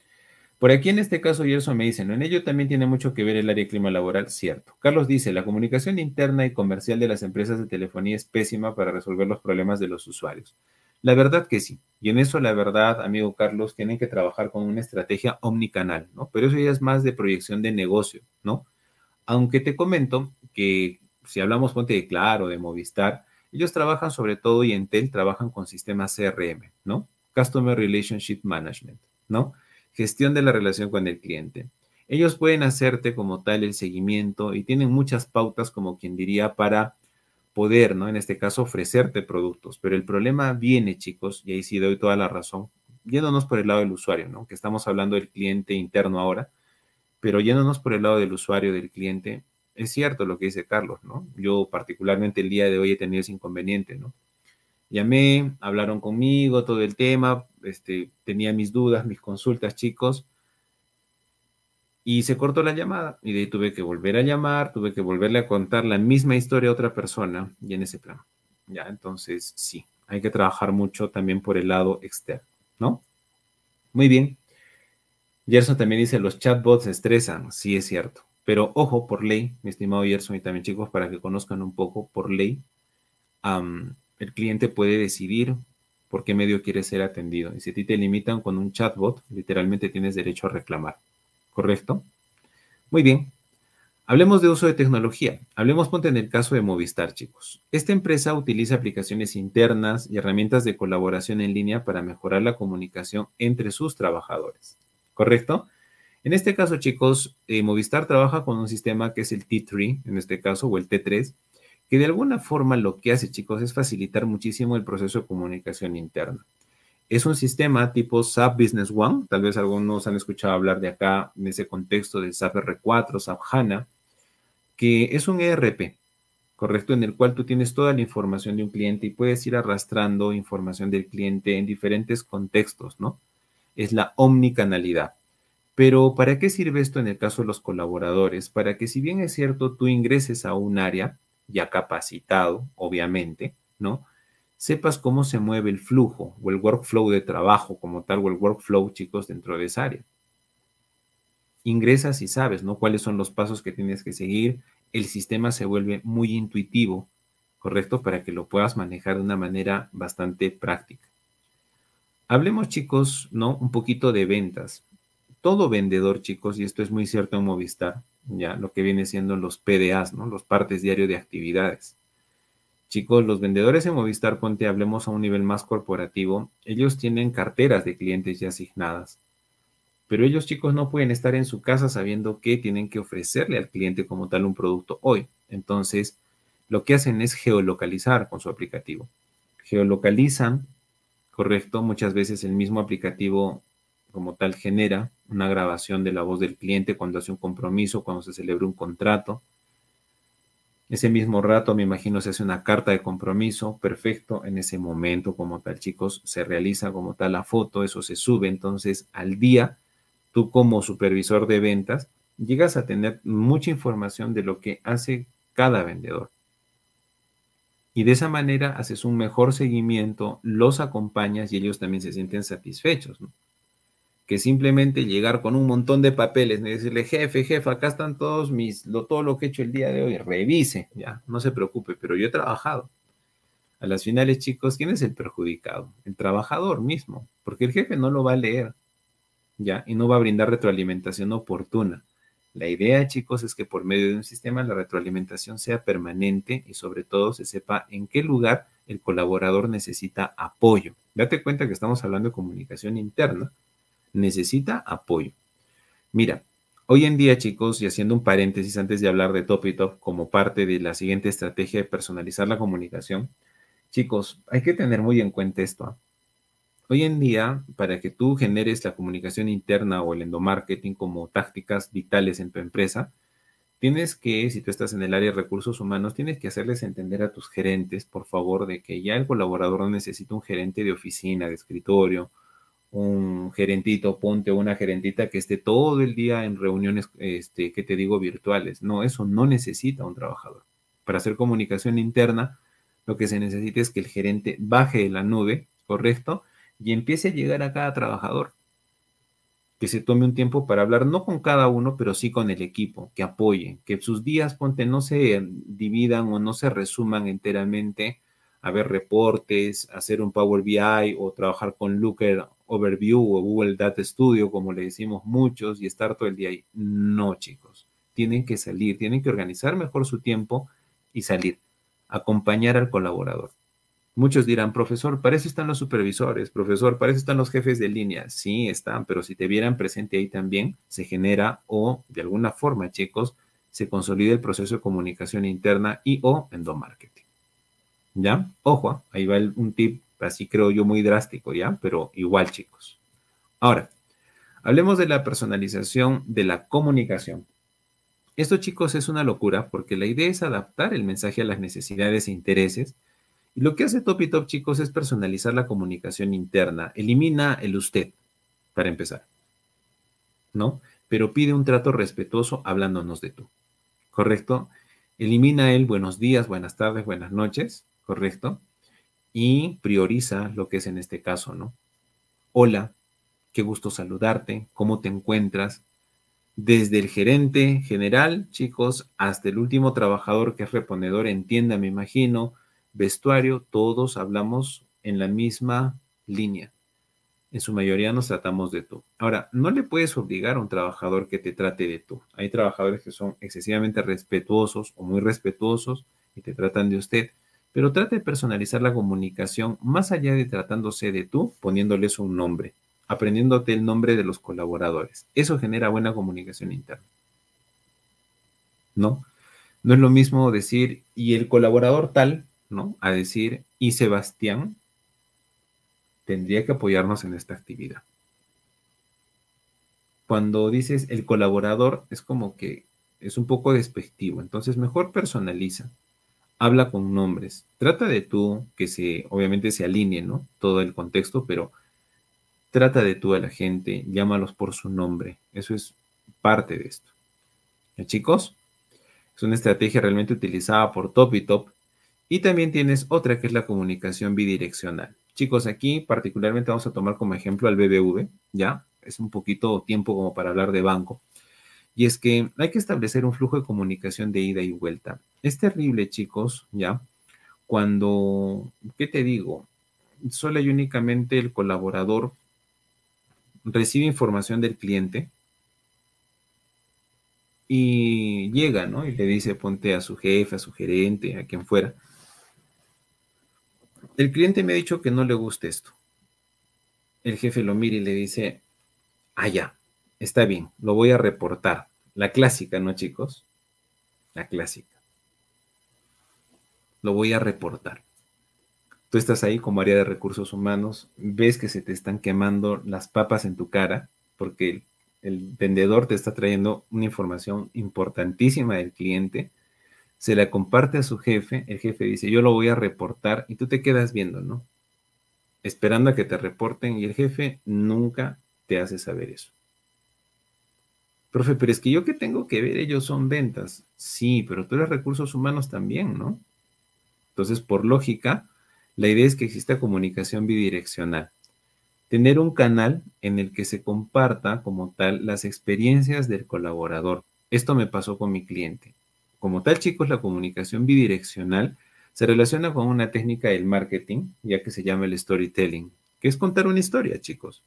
S1: por aquí en este caso Gerson me dice, ¿no? En ello también tiene mucho que ver el área clima laboral, cierto. Carlos dice, la comunicación interna y comercial de las empresas de telefonía es pésima para resolver los problemas de los usuarios. La verdad que sí. Y en eso, la verdad, amigo Carlos, tienen que trabajar con una estrategia omnicanal, ¿no? Pero eso ya es más de proyección de negocio, ¿no? Aunque te comento que si hablamos, ponte de Claro, de Movistar, ellos trabajan sobre todo y en TEL trabajan con sistemas CRM, ¿no? Customer Relationship Management, ¿no? Gestión de la relación con el cliente. Ellos pueden hacerte como tal el seguimiento y tienen muchas pautas, como quien diría, para poder, ¿no? En este caso, ofrecerte productos. Pero el problema viene, chicos, y ahí sí doy toda la razón, yéndonos por el lado del usuario, ¿no? Que estamos hablando del cliente interno ahora, pero yéndonos por el lado del usuario, del cliente, es cierto lo que dice Carlos, ¿no? Yo particularmente el día de hoy he tenido ese inconveniente, ¿no? Llamé, hablaron conmigo todo el tema, este, tenía mis dudas, mis consultas, chicos, y se cortó la llamada y de ahí tuve que volver a llamar, tuve que volverle a contar la misma historia a otra persona y en ese plan. Ya, entonces sí, hay que trabajar mucho también por el lado externo, ¿no? Muy bien. Gerson también dice, los chatbots estresan, sí es cierto, pero ojo, por ley, mi estimado Gerson y también chicos, para que conozcan un poco, por ley, el cliente puede decidir por qué medio quiere ser atendido. Y si a ti te limitan con un chatbot, literalmente tienes derecho a reclamar. ¿correcto? Muy bien. Hablemos de uso de tecnología. Hablemos, ponte en el caso de Movistar, chicos. Esta empresa utiliza aplicaciones internas y herramientas de colaboración en línea para mejorar la comunicación entre sus trabajadores. ¿Correcto? En este caso, chicos, eh, Movistar trabaja con un sistema que es el T3, en este caso, o el T3, que de alguna forma lo que hace, chicos, es facilitar muchísimo el proceso de comunicación interna. Es un sistema tipo SAP Business One, tal vez algunos han escuchado hablar de acá en ese contexto de SAP R4, SAP HANA, que es un ERP, ¿correcto? En el cual tú tienes toda la información de un cliente y puedes ir arrastrando información del cliente en diferentes contextos, ¿no? Es la omnicanalidad. Pero ¿para qué sirve esto en el caso de los colaboradores? Para que si bien es cierto, tú ingreses a un área ya capacitado, obviamente, ¿no? Sepas cómo se mueve el flujo o el workflow de trabajo como tal o el workflow, chicos, dentro de esa área ingresas y sabes, ¿no? Cuáles son los pasos que tienes que seguir. El sistema se vuelve muy intuitivo, ¿correcto? Para que lo puedas manejar de una manera bastante práctica. Hablemos, chicos, ¿no? Un poquito de ventas. Todo vendedor, chicos, y esto es muy cierto en Movistar, ya lo que viene siendo los PDAs, ¿no? Los partes diario de actividades. Chicos, los vendedores en Movistar, ponte, hablemos a un nivel más corporativo, ellos tienen carteras de clientes ya asignadas pero ellos chicos no pueden estar en su casa sabiendo que tienen que ofrecerle al cliente como tal un producto hoy. Entonces, lo que hacen es geolocalizar con su aplicativo. Geolocalizan, correcto, muchas veces el mismo aplicativo como tal genera una grabación de la voz del cliente cuando hace un compromiso, cuando se celebra un contrato. Ese mismo rato, me imagino, se hace una carta de compromiso, perfecto, en ese momento como tal, chicos, se realiza como tal la foto, eso se sube, entonces al día tú como supervisor de ventas llegas a tener mucha información de lo que hace cada vendedor. Y de esa manera haces un mejor seguimiento, los acompañas y ellos también se sienten satisfechos, ¿no? Que simplemente llegar con un montón de papeles y decirle, jefe, jefe, acá están todos mis, lo, todo lo que he hecho el día de hoy, revise, ya, no se preocupe, pero yo he trabajado. A las finales, chicos, ¿quién es el perjudicado? El trabajador mismo, porque el jefe no lo va a leer. ¿ya? Y no va a brindar retroalimentación oportuna. La idea, chicos, es que por medio de un sistema la retroalimentación sea permanente y sobre todo se sepa en qué lugar el colaborador necesita apoyo. Date cuenta que estamos hablando de comunicación interna. Necesita apoyo. Mira, hoy en día, chicos, y haciendo un paréntesis antes de hablar de Top Top como parte de la siguiente estrategia de personalizar la comunicación, chicos, hay que tener muy en cuenta esto. ¿ah? Hoy en día, para que tú generes la comunicación interna o el endomarketing como tácticas vitales en tu empresa, tienes que, si tú estás en el área de recursos humanos, tienes que hacerles entender a tus gerentes, por favor, de que ya el colaborador no necesita un gerente de oficina, de escritorio, un gerentito, ponte una gerentita que esté todo el día en reuniones, este, que te digo, virtuales. No, eso no necesita un trabajador. Para hacer comunicación interna, lo que se necesita es que el gerente baje de la nube, ¿correcto? y empiece a llegar a cada trabajador. Que se tome un tiempo para hablar, no con cada uno, pero sí con el equipo, que apoye, que sus días, ponte, no se dividan o no se resuman enteramente a ver reportes, hacer un Power BI o trabajar con Looker Overview o Google Data Studio, como le decimos muchos, y estar todo el día ahí. No, chicos. Tienen que salir, tienen que organizar mejor su tiempo y salir. Acompañar al colaborador. Muchos dirán, profesor, para eso están los supervisores, profesor, para eso están los jefes de línea. Sí, están, pero si te vieran presente ahí también, se genera o de alguna forma, chicos, se consolida el proceso de comunicación interna y o endomarketing. ¿Ya? Ojo, ahí va un tip, así creo yo, muy drástico, ¿ya? Pero igual, chicos. Ahora, hablemos de la personalización de la comunicación. Esto, chicos, es una locura porque la idea es adaptar el mensaje a las necesidades e intereses y lo que hace Top y Top, chicos, es personalizar la comunicación interna. Elimina el usted, para empezar. ¿No? Pero pide un trato respetuoso hablándonos de tú. ¿Correcto? Elimina el buenos días, buenas tardes, buenas noches. ¿Correcto? Y prioriza lo que es en este caso, ¿no? Hola, qué gusto saludarte, cómo te encuentras. Desde el gerente general, chicos, hasta el último trabajador que es reponedor entienda, me imagino, vestuario, todos hablamos en la misma línea. en su mayoría nos tratamos de tú. Ahora, no le puedes obligar a un trabajador que te trate de tú. Hay trabajadores que son excesivamente respetuosos o muy respetuosos y te tratan de usted, pero trate de personalizar la comunicación más allá de tratándose de tú, poniéndoles un nombre, aprendiéndote el nombre de los colaboradores. Eso genera buena comunicación interna. ¿No? No es lo mismo decir, y el colaborador tal, ¿no? A decir, y Sebastián, tendría que apoyarnos en esta actividad. Cuando dices el colaborador, es como que es un poco despectivo, entonces mejor personaliza, habla con nombres, trata de tú que se, obviamente se alinee, ¿no? Todo el contexto, pero trata de tú a la gente, llámalos por su nombre, eso es parte de esto. ¿Ya, chicos? Es una estrategia realmente utilizada por Top y Top. Y también tienes otra que es la comunicación bidireccional. Chicos, aquí particularmente vamos a tomar como ejemplo al BBV, ¿ya? Es un poquito tiempo como para hablar de banco. Y es que hay que establecer un flujo de comunicación de ida y vuelta. Es terrible, chicos, ¿ya? Cuando, ¿qué te digo? Solo hay únicamente el colaborador recibe información del cliente y llega, ¿no? Y le dice, ponte a su jefe, a su gerente, a quien fuera el cliente me ha dicho que no le gusta esto. El jefe lo mira y le dice, ah, ya, está bien, lo voy a reportar. La clásica, ¿no, chicos? La clásica. Lo voy a reportar. Tú estás ahí como área de recursos humanos, ves que se te están quemando las papas en tu cara porque el, vendedor te está trayendo una información importantísima del cliente se la comparte a su jefe, el jefe dice, yo lo voy a reportar y tú te quedas viendo, ¿no? Esperando a que te reporten y el jefe nunca te hace saber eso. Profe, pero es que yo que tengo que ver, ellos son ventas. Sí, pero tú eres recursos humanos también, ¿no? Entonces, por lógica, la idea es que exista comunicación bidireccional. Tener un canal en el que se comparta como tal las experiencias del colaborador. Esto me pasó con mi cliente. Como tal, chicos, la comunicación bidireccional se relaciona con una técnica del marketing, ya que se llama el storytelling, que es contar una historia, chicos.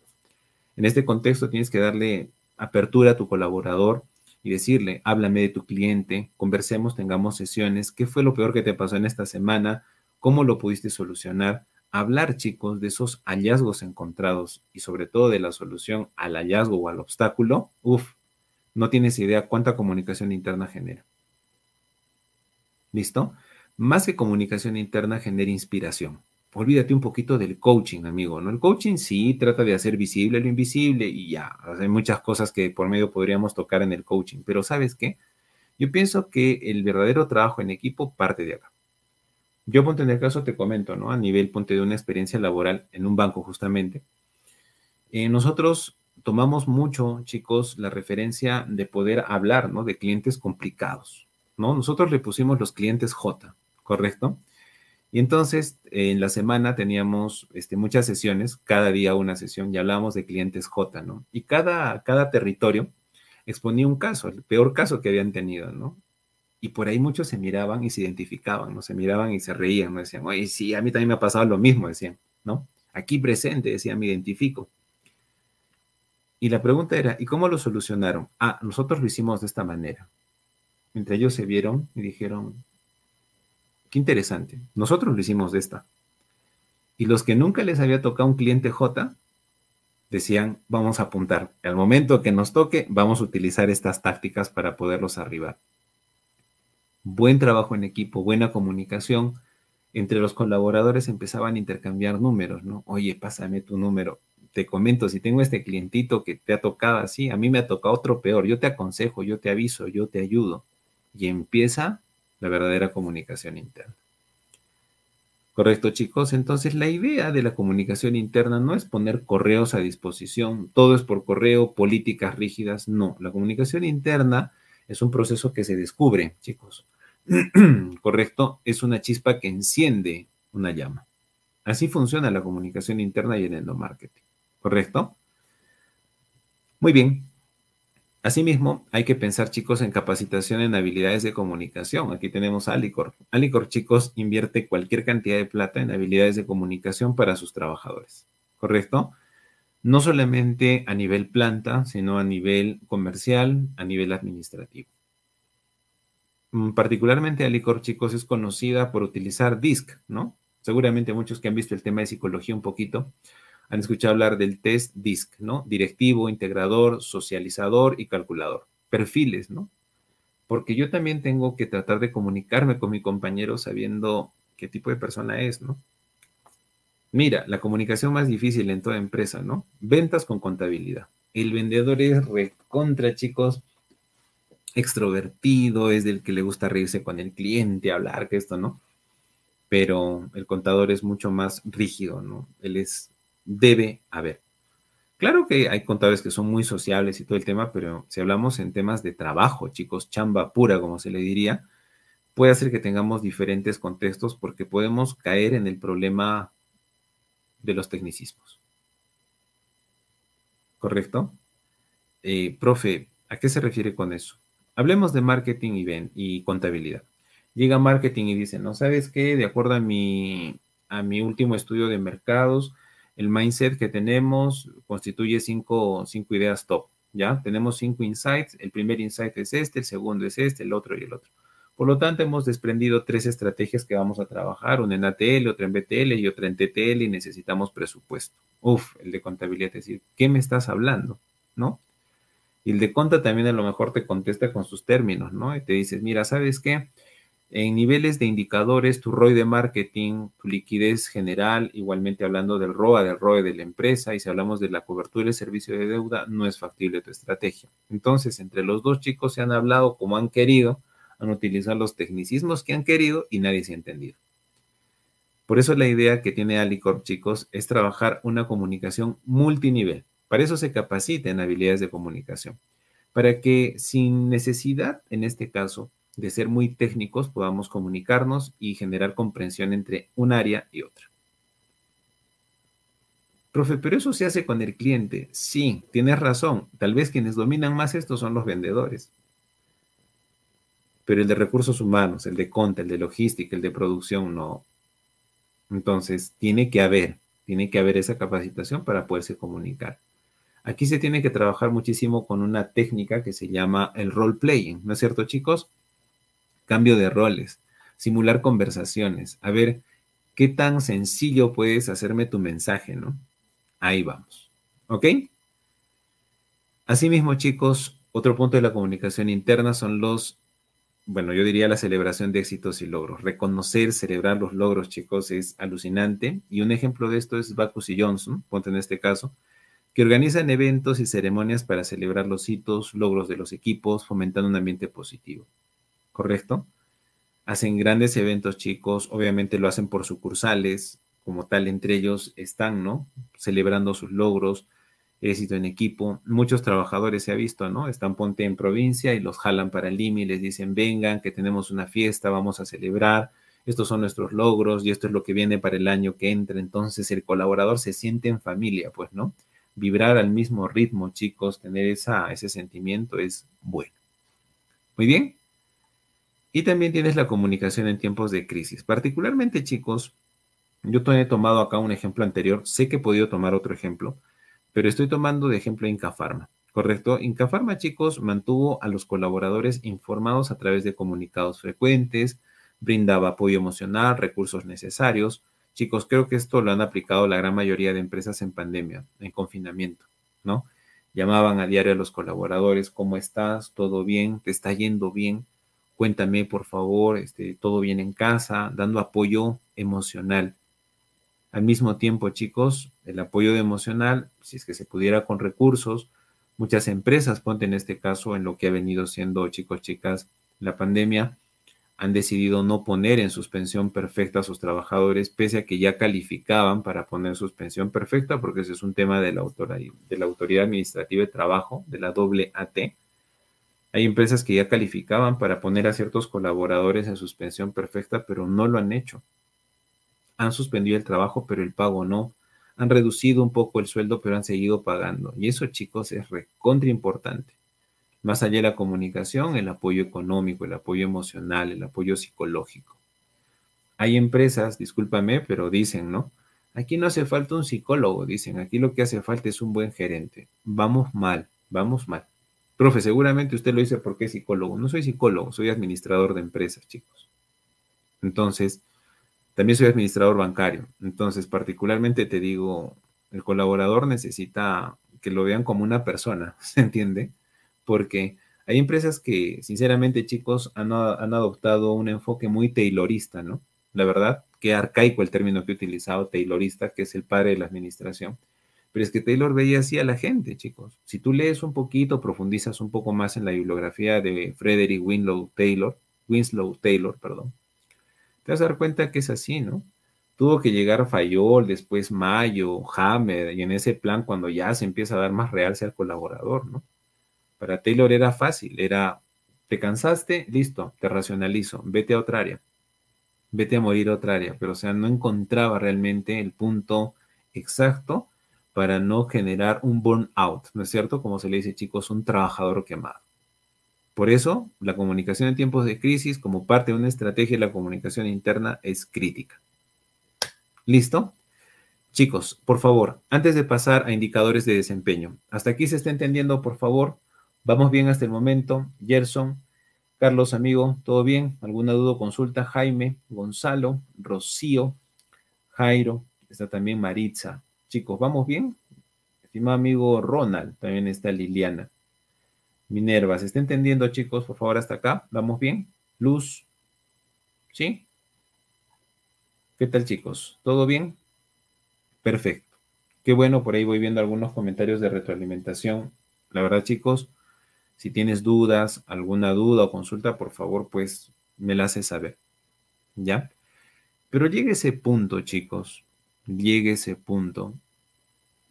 S1: En este contexto tienes que darle apertura a tu colaborador y decirle, háblame de tu cliente, conversemos, tengamos sesiones, qué fue lo peor que te pasó en esta semana, cómo lo pudiste solucionar. Hablar, chicos, de esos hallazgos encontrados y sobre todo de la solución al hallazgo o al obstáculo, uff, no tienes idea cuánta comunicación interna genera. ¿Listo? Más que comunicación interna genera inspiración. Olvídate un poquito del coaching, amigo, ¿no? El coaching sí trata de hacer visible lo invisible y ya, hay muchas cosas que por medio podríamos tocar en el coaching, pero ¿sabes qué? Yo pienso que el verdadero trabajo en equipo parte de acá. Yo, ponte en el caso, te comento, ¿no? A nivel, ponte de una experiencia laboral en un banco, justamente. Eh, nosotros tomamos mucho, chicos, la referencia de poder hablar, ¿no? De clientes complicados. ¿no? Nosotros le pusimos los clientes J, ¿correcto? Y entonces en la semana teníamos este, muchas sesiones, cada día una sesión, y hablábamos de clientes J, ¿no? Y cada, cada territorio exponía un caso, el peor caso que habían tenido, ¿no? Y por ahí muchos se miraban y se identificaban, ¿no? Se miraban y se reían, ¿no? Decían, oye, sí, a mí también me ha pasado lo mismo, decían, ¿no? Aquí presente, decían, me identifico. Y la pregunta era, ¿y cómo lo solucionaron? Ah, nosotros lo hicimos de esta manera. Entre ellos se vieron y dijeron, qué interesante, nosotros lo hicimos de esta. Y los que nunca les había tocado un cliente J, decían, vamos a apuntar. Al momento que nos toque, vamos a utilizar estas tácticas para poderlos arribar. Buen trabajo en equipo, buena comunicación. Entre los colaboradores empezaban a intercambiar números, ¿no? Oye, pásame tu número. Te comento, si tengo este clientito que te ha tocado así, a mí me ha tocado otro peor. Yo te aconsejo, yo te aviso, yo te ayudo y empieza la verdadera comunicación interna. ¿Correcto, chicos? Entonces, la idea de la comunicación interna no es poner correos a disposición, todo es por correo, políticas rígidas, no. La comunicación interna es un proceso que se descubre, chicos. ¿Correcto? Es una chispa que enciende una llama. Así funciona la comunicación interna y el no marketing. ¿Correcto? Muy bien. Asimismo, hay que pensar, chicos, en capacitación en habilidades de comunicación. Aquí tenemos a Alicor. Alicor, chicos, invierte cualquier cantidad de plata en habilidades de comunicación para sus trabajadores. ¿Correcto? no solamente a nivel planta, sino a nivel comercial, a nivel administrativo. Mm, particularmente Alicor, chicos, es conocida por utilizar DISC, ¿no? Seguramente muchos que han visto el tema de psicología un poquito han escuchado hablar del test DISC, ¿no? Directivo, integrador, socializador y calculador. Perfiles, ¿no? Porque yo también tengo que tratar de comunicarme con mi compañero sabiendo qué tipo de persona es, ¿no? Mira, la comunicación más difícil en toda empresa, ¿no? Ventas con contabilidad. El vendedor es recontra, chicos, extrovertido, es del que le gusta reírse con el cliente, hablar, que esto, ¿no? Pero el contador es mucho más rígido, ¿no? Él es, debe haber. Claro que hay contadores que son muy sociables y todo el tema, pero si hablamos en temas de trabajo, chicos, chamba pura, como se le diría, puede hacer que tengamos diferentes contextos porque podemos caer en el problema de los tecnicismos. ¿Correcto? Eh, profe, ¿a qué se refiere con eso? Hablemos de marketing y, contabilidad. Llega marketing y dice, ¿no sabes qué? De acuerdo a mi último estudio de mercados, el mindset que tenemos constituye cinco, cinco ideas top. ¿Ya? Tenemos cinco insights. El primer insight es este, el segundo es este, el otro y el otro. Por lo tanto, hemos desprendido tres estrategias que vamos a trabajar, una en ATL, otra en BTL y otra en TTL y necesitamos presupuesto. Uf, el de contabilidad, es decir, ¿qué me estás hablando? ¿No? Y el de conta también a lo mejor te contesta con sus términos, ¿no? Y te dices, mira, ¿sabes qué? En niveles de indicadores, tu ROI de marketing, tu liquidez general, igualmente hablando del ROA, del ROE de la empresa, y si hablamos de la cobertura del servicio de deuda, no es factible tu estrategia. Entonces, entre los dos chicos se han hablado como han querido, han utilizado los tecnicismos que han querido y nadie se ha entendido. Por eso la idea que tiene Alicorp, chicos, es trabajar una comunicación multinivel. Para eso se capacita en habilidades de comunicación. Para que sin necesidad, en este caso, de ser muy técnicos, podamos comunicarnos y generar comprensión entre un área y otra. Profe, pero eso se hace con el cliente. Sí, tienes razón. Tal vez quienes dominan más esto son los vendedores pero el de recursos humanos, el de conta, el de logística, el de producción, no. Entonces, tiene que haber, tiene que haber esa capacitación para poderse comunicar. Aquí se tiene que trabajar muchísimo con una técnica que se llama el role playing, ¿no es cierto, chicos? Cambio de roles, simular conversaciones, a ver qué tan sencillo puedes hacerme tu mensaje, ¿no? Ahí vamos. ¿Ok? Asimismo, chicos, otro punto de la comunicación interna son los bueno, yo diría la celebración de éxitos y logros. Reconocer, celebrar los logros, chicos, es alucinante. Y un ejemplo de esto es Bacchus y Johnson, ponte en este caso, que organizan eventos y ceremonias para celebrar los hitos, logros de los equipos, fomentando un ambiente positivo. ¿Correcto? Hacen grandes eventos, chicos, obviamente lo hacen por sucursales, como tal, entre ellos están, ¿no? Celebrando sus logros, éxito en equipo. Muchos trabajadores se ha visto, ¿no? Están ponte en provincia y los jalan para el IMI, les dicen, vengan, que tenemos una fiesta, vamos a celebrar, estos son nuestros logros y esto es lo que viene para el año que entra. Entonces el colaborador se siente en familia, pues, ¿no? Vibrar al mismo ritmo, chicos, tener esa, ese sentimiento es bueno. Muy bien. Y también tienes la comunicación en tiempos de crisis. Particularmente, chicos, yo he tomado acá un ejemplo anterior, sé que he podido tomar otro ejemplo, pero estoy tomando de ejemplo Incafarma, ¿correcto? Incafarma, chicos, mantuvo a los colaboradores informados a través de comunicados frecuentes, brindaba apoyo emocional, recursos necesarios. Chicos, creo que esto lo han aplicado la gran mayoría de empresas en pandemia, en confinamiento, ¿no? Llamaban a diario a los colaboradores, ¿cómo estás? ¿Todo bien? ¿Te está yendo bien? Cuéntame, por favor, este, ¿todo bien en casa? Dando apoyo emocional. Al mismo tiempo, chicos, el apoyo emocional, si es que se pudiera con recursos, muchas empresas, ponte en este caso en lo que ha venido siendo, chicos, chicas, la pandemia, han decidido no poner en suspensión perfecta a sus trabajadores, pese a que ya calificaban para poner suspensión perfecta, porque ese es un tema de la, de la Autoridad Administrativa de Trabajo, de la AAT. Hay empresas que ya calificaban para poner a ciertos colaboradores en suspensión perfecta, pero no lo han hecho han suspendido el trabajo, pero el pago no. Han reducido un poco el sueldo, pero han seguido pagando. Y eso, chicos, es recontra importante. Más allá de la comunicación, el apoyo económico, el apoyo emocional, el apoyo psicológico. Hay empresas, discúlpame, pero dicen, ¿no? Aquí no hace falta un psicólogo, dicen. Aquí lo que hace falta es un buen gerente. Vamos mal, vamos mal. Profe, seguramente usted lo dice porque es psicólogo. No soy psicólogo, soy administrador de empresas, chicos. Entonces, también soy administrador bancario. Entonces, particularmente te digo, el colaborador necesita que lo vean como una persona, ¿se entiende? Porque hay empresas que, sinceramente, chicos, han, han adoptado un enfoque muy taylorista, ¿no? La verdad, qué arcaico el término que he utilizado, taylorista, que es el padre de la administración. Pero es que Taylor veía así a la gente, chicos. Si tú lees un poquito, profundizas un poco más en la bibliografía de Frederick Winslow Taylor, Winslow Taylor, perdón, te vas a dar cuenta que es así, ¿no? Tuvo que llegar Fayol, después Mayo, Hammer, y en ese plan cuando ya se empieza a dar más realce al colaborador, ¿no? Para Taylor era fácil, era, te cansaste, listo, te racionalizo, vete a otra área, vete a morir a otra área, pero o sea, no encontraba realmente el punto exacto para no generar un burnout, ¿no es cierto? Como se le dice, chicos, un trabajador quemado. Por eso, la comunicación en tiempos de crisis, como parte de una estrategia de la comunicación interna, es crítica. ¿Listo? Chicos, por favor, antes de pasar a indicadores de desempeño, hasta aquí se está entendiendo, por favor. Vamos bien hasta el momento. Gerson, Carlos, amigo, ¿todo bien? ¿Alguna duda o consulta? Jaime, Gonzalo, Rocío, Jairo, está también Maritza. Chicos, ¿vamos bien? Estimado amigo Ronald, también está Liliana. Minerva, ¿se está entendiendo, chicos? Por favor, hasta acá. ¿Vamos bien? Luz. ¿Sí? ¿Qué tal, chicos? ¿Todo bien? Perfecto. Qué bueno, por ahí voy viendo algunos comentarios de retroalimentación. La verdad, chicos, si tienes dudas, alguna duda o consulta, por favor, pues me la haces saber. ¿Ya? Pero llega ese punto, chicos, llega ese punto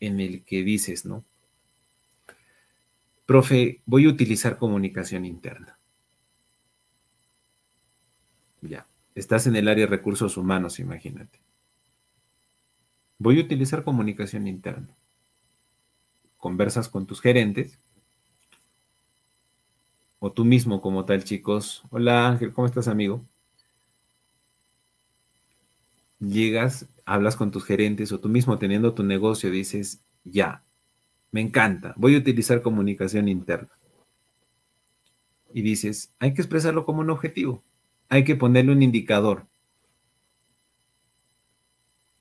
S1: en el que dices, ¿no? Profe, voy a utilizar comunicación interna. Ya, estás en el área de recursos humanos, imagínate. Voy a utilizar comunicación interna. Conversas con tus gerentes o tú mismo como tal, chicos. Hola Ángel, ¿cómo estás, amigo? Llegas, hablas con tus gerentes o tú mismo teniendo tu negocio, dices, ya, me encanta, voy a utilizar comunicación interna. Y dices, hay que expresarlo como un objetivo, hay que ponerle un indicador.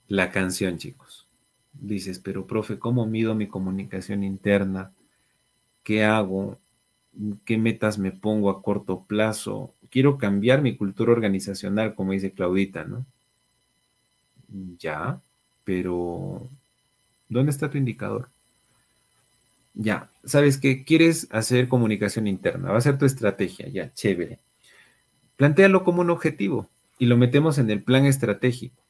S1: La canción, chicos. Dices, pero profe, ¿cómo mido mi comunicación interna? ¿Qué hago? ¿Qué metas me pongo a corto plazo? Quiero cambiar mi cultura organizacional, como dice Claudita, ¿no? Ya, pero ¿dónde está tu indicador? Ya, sabes que quieres hacer comunicación interna, va a ser tu estrategia, ya, chévere. Plantéalo como un objetivo y lo metemos en el plan estratégico.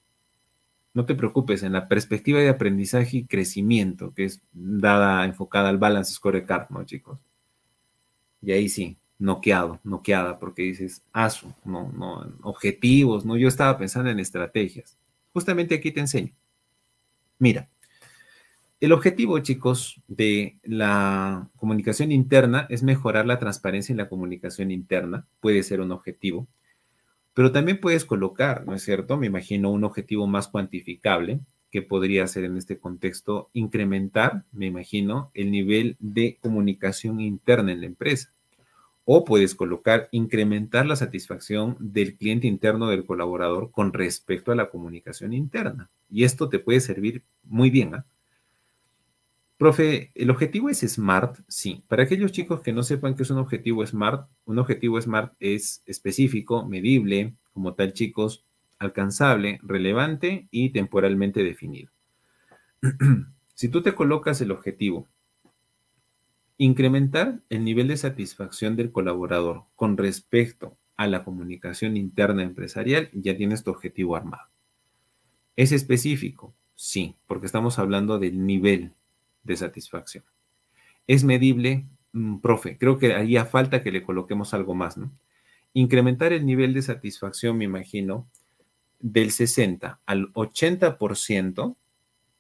S1: No te preocupes, en la perspectiva de aprendizaje y crecimiento, que es dada, enfocada al balance scorecard, ¿no, chicos? Y ahí sí, noqueado, noqueada, porque dices, aso, no, no, objetivos, no, yo estaba pensando en estrategias. Justamente aquí te enseño. Mira, el objetivo, chicos, de la comunicación interna es mejorar la transparencia en la comunicación interna. Puede ser un objetivo, pero también puedes colocar, ¿no es cierto? Me imagino un objetivo más cuantificable que podría ser en este contexto incrementar, me imagino, el nivel de comunicación interna en la empresa. O puedes colocar incrementar la satisfacción del cliente interno del colaborador con respecto a la comunicación interna. Y esto te puede servir muy bien. ¿ah? Profe, ¿el objetivo es SMART? Sí. Para aquellos chicos que no sepan qué es un objetivo SMART, un objetivo SMART es específico, medible, como tal chicos, alcanzable, relevante y temporalmente definido. si tú te colocas el objetivo, incrementar el nivel de satisfacción del colaborador con respecto a la comunicación interna empresarial, ya tienes tu objetivo armado. ¿Es específico? Sí, porque estamos hablando del nivel de satisfacción. ¿Es medible? Mm, profe, creo que haría falta que le coloquemos algo más, ¿no? Incrementar el nivel de satisfacción, me imagino, del 60 al 80%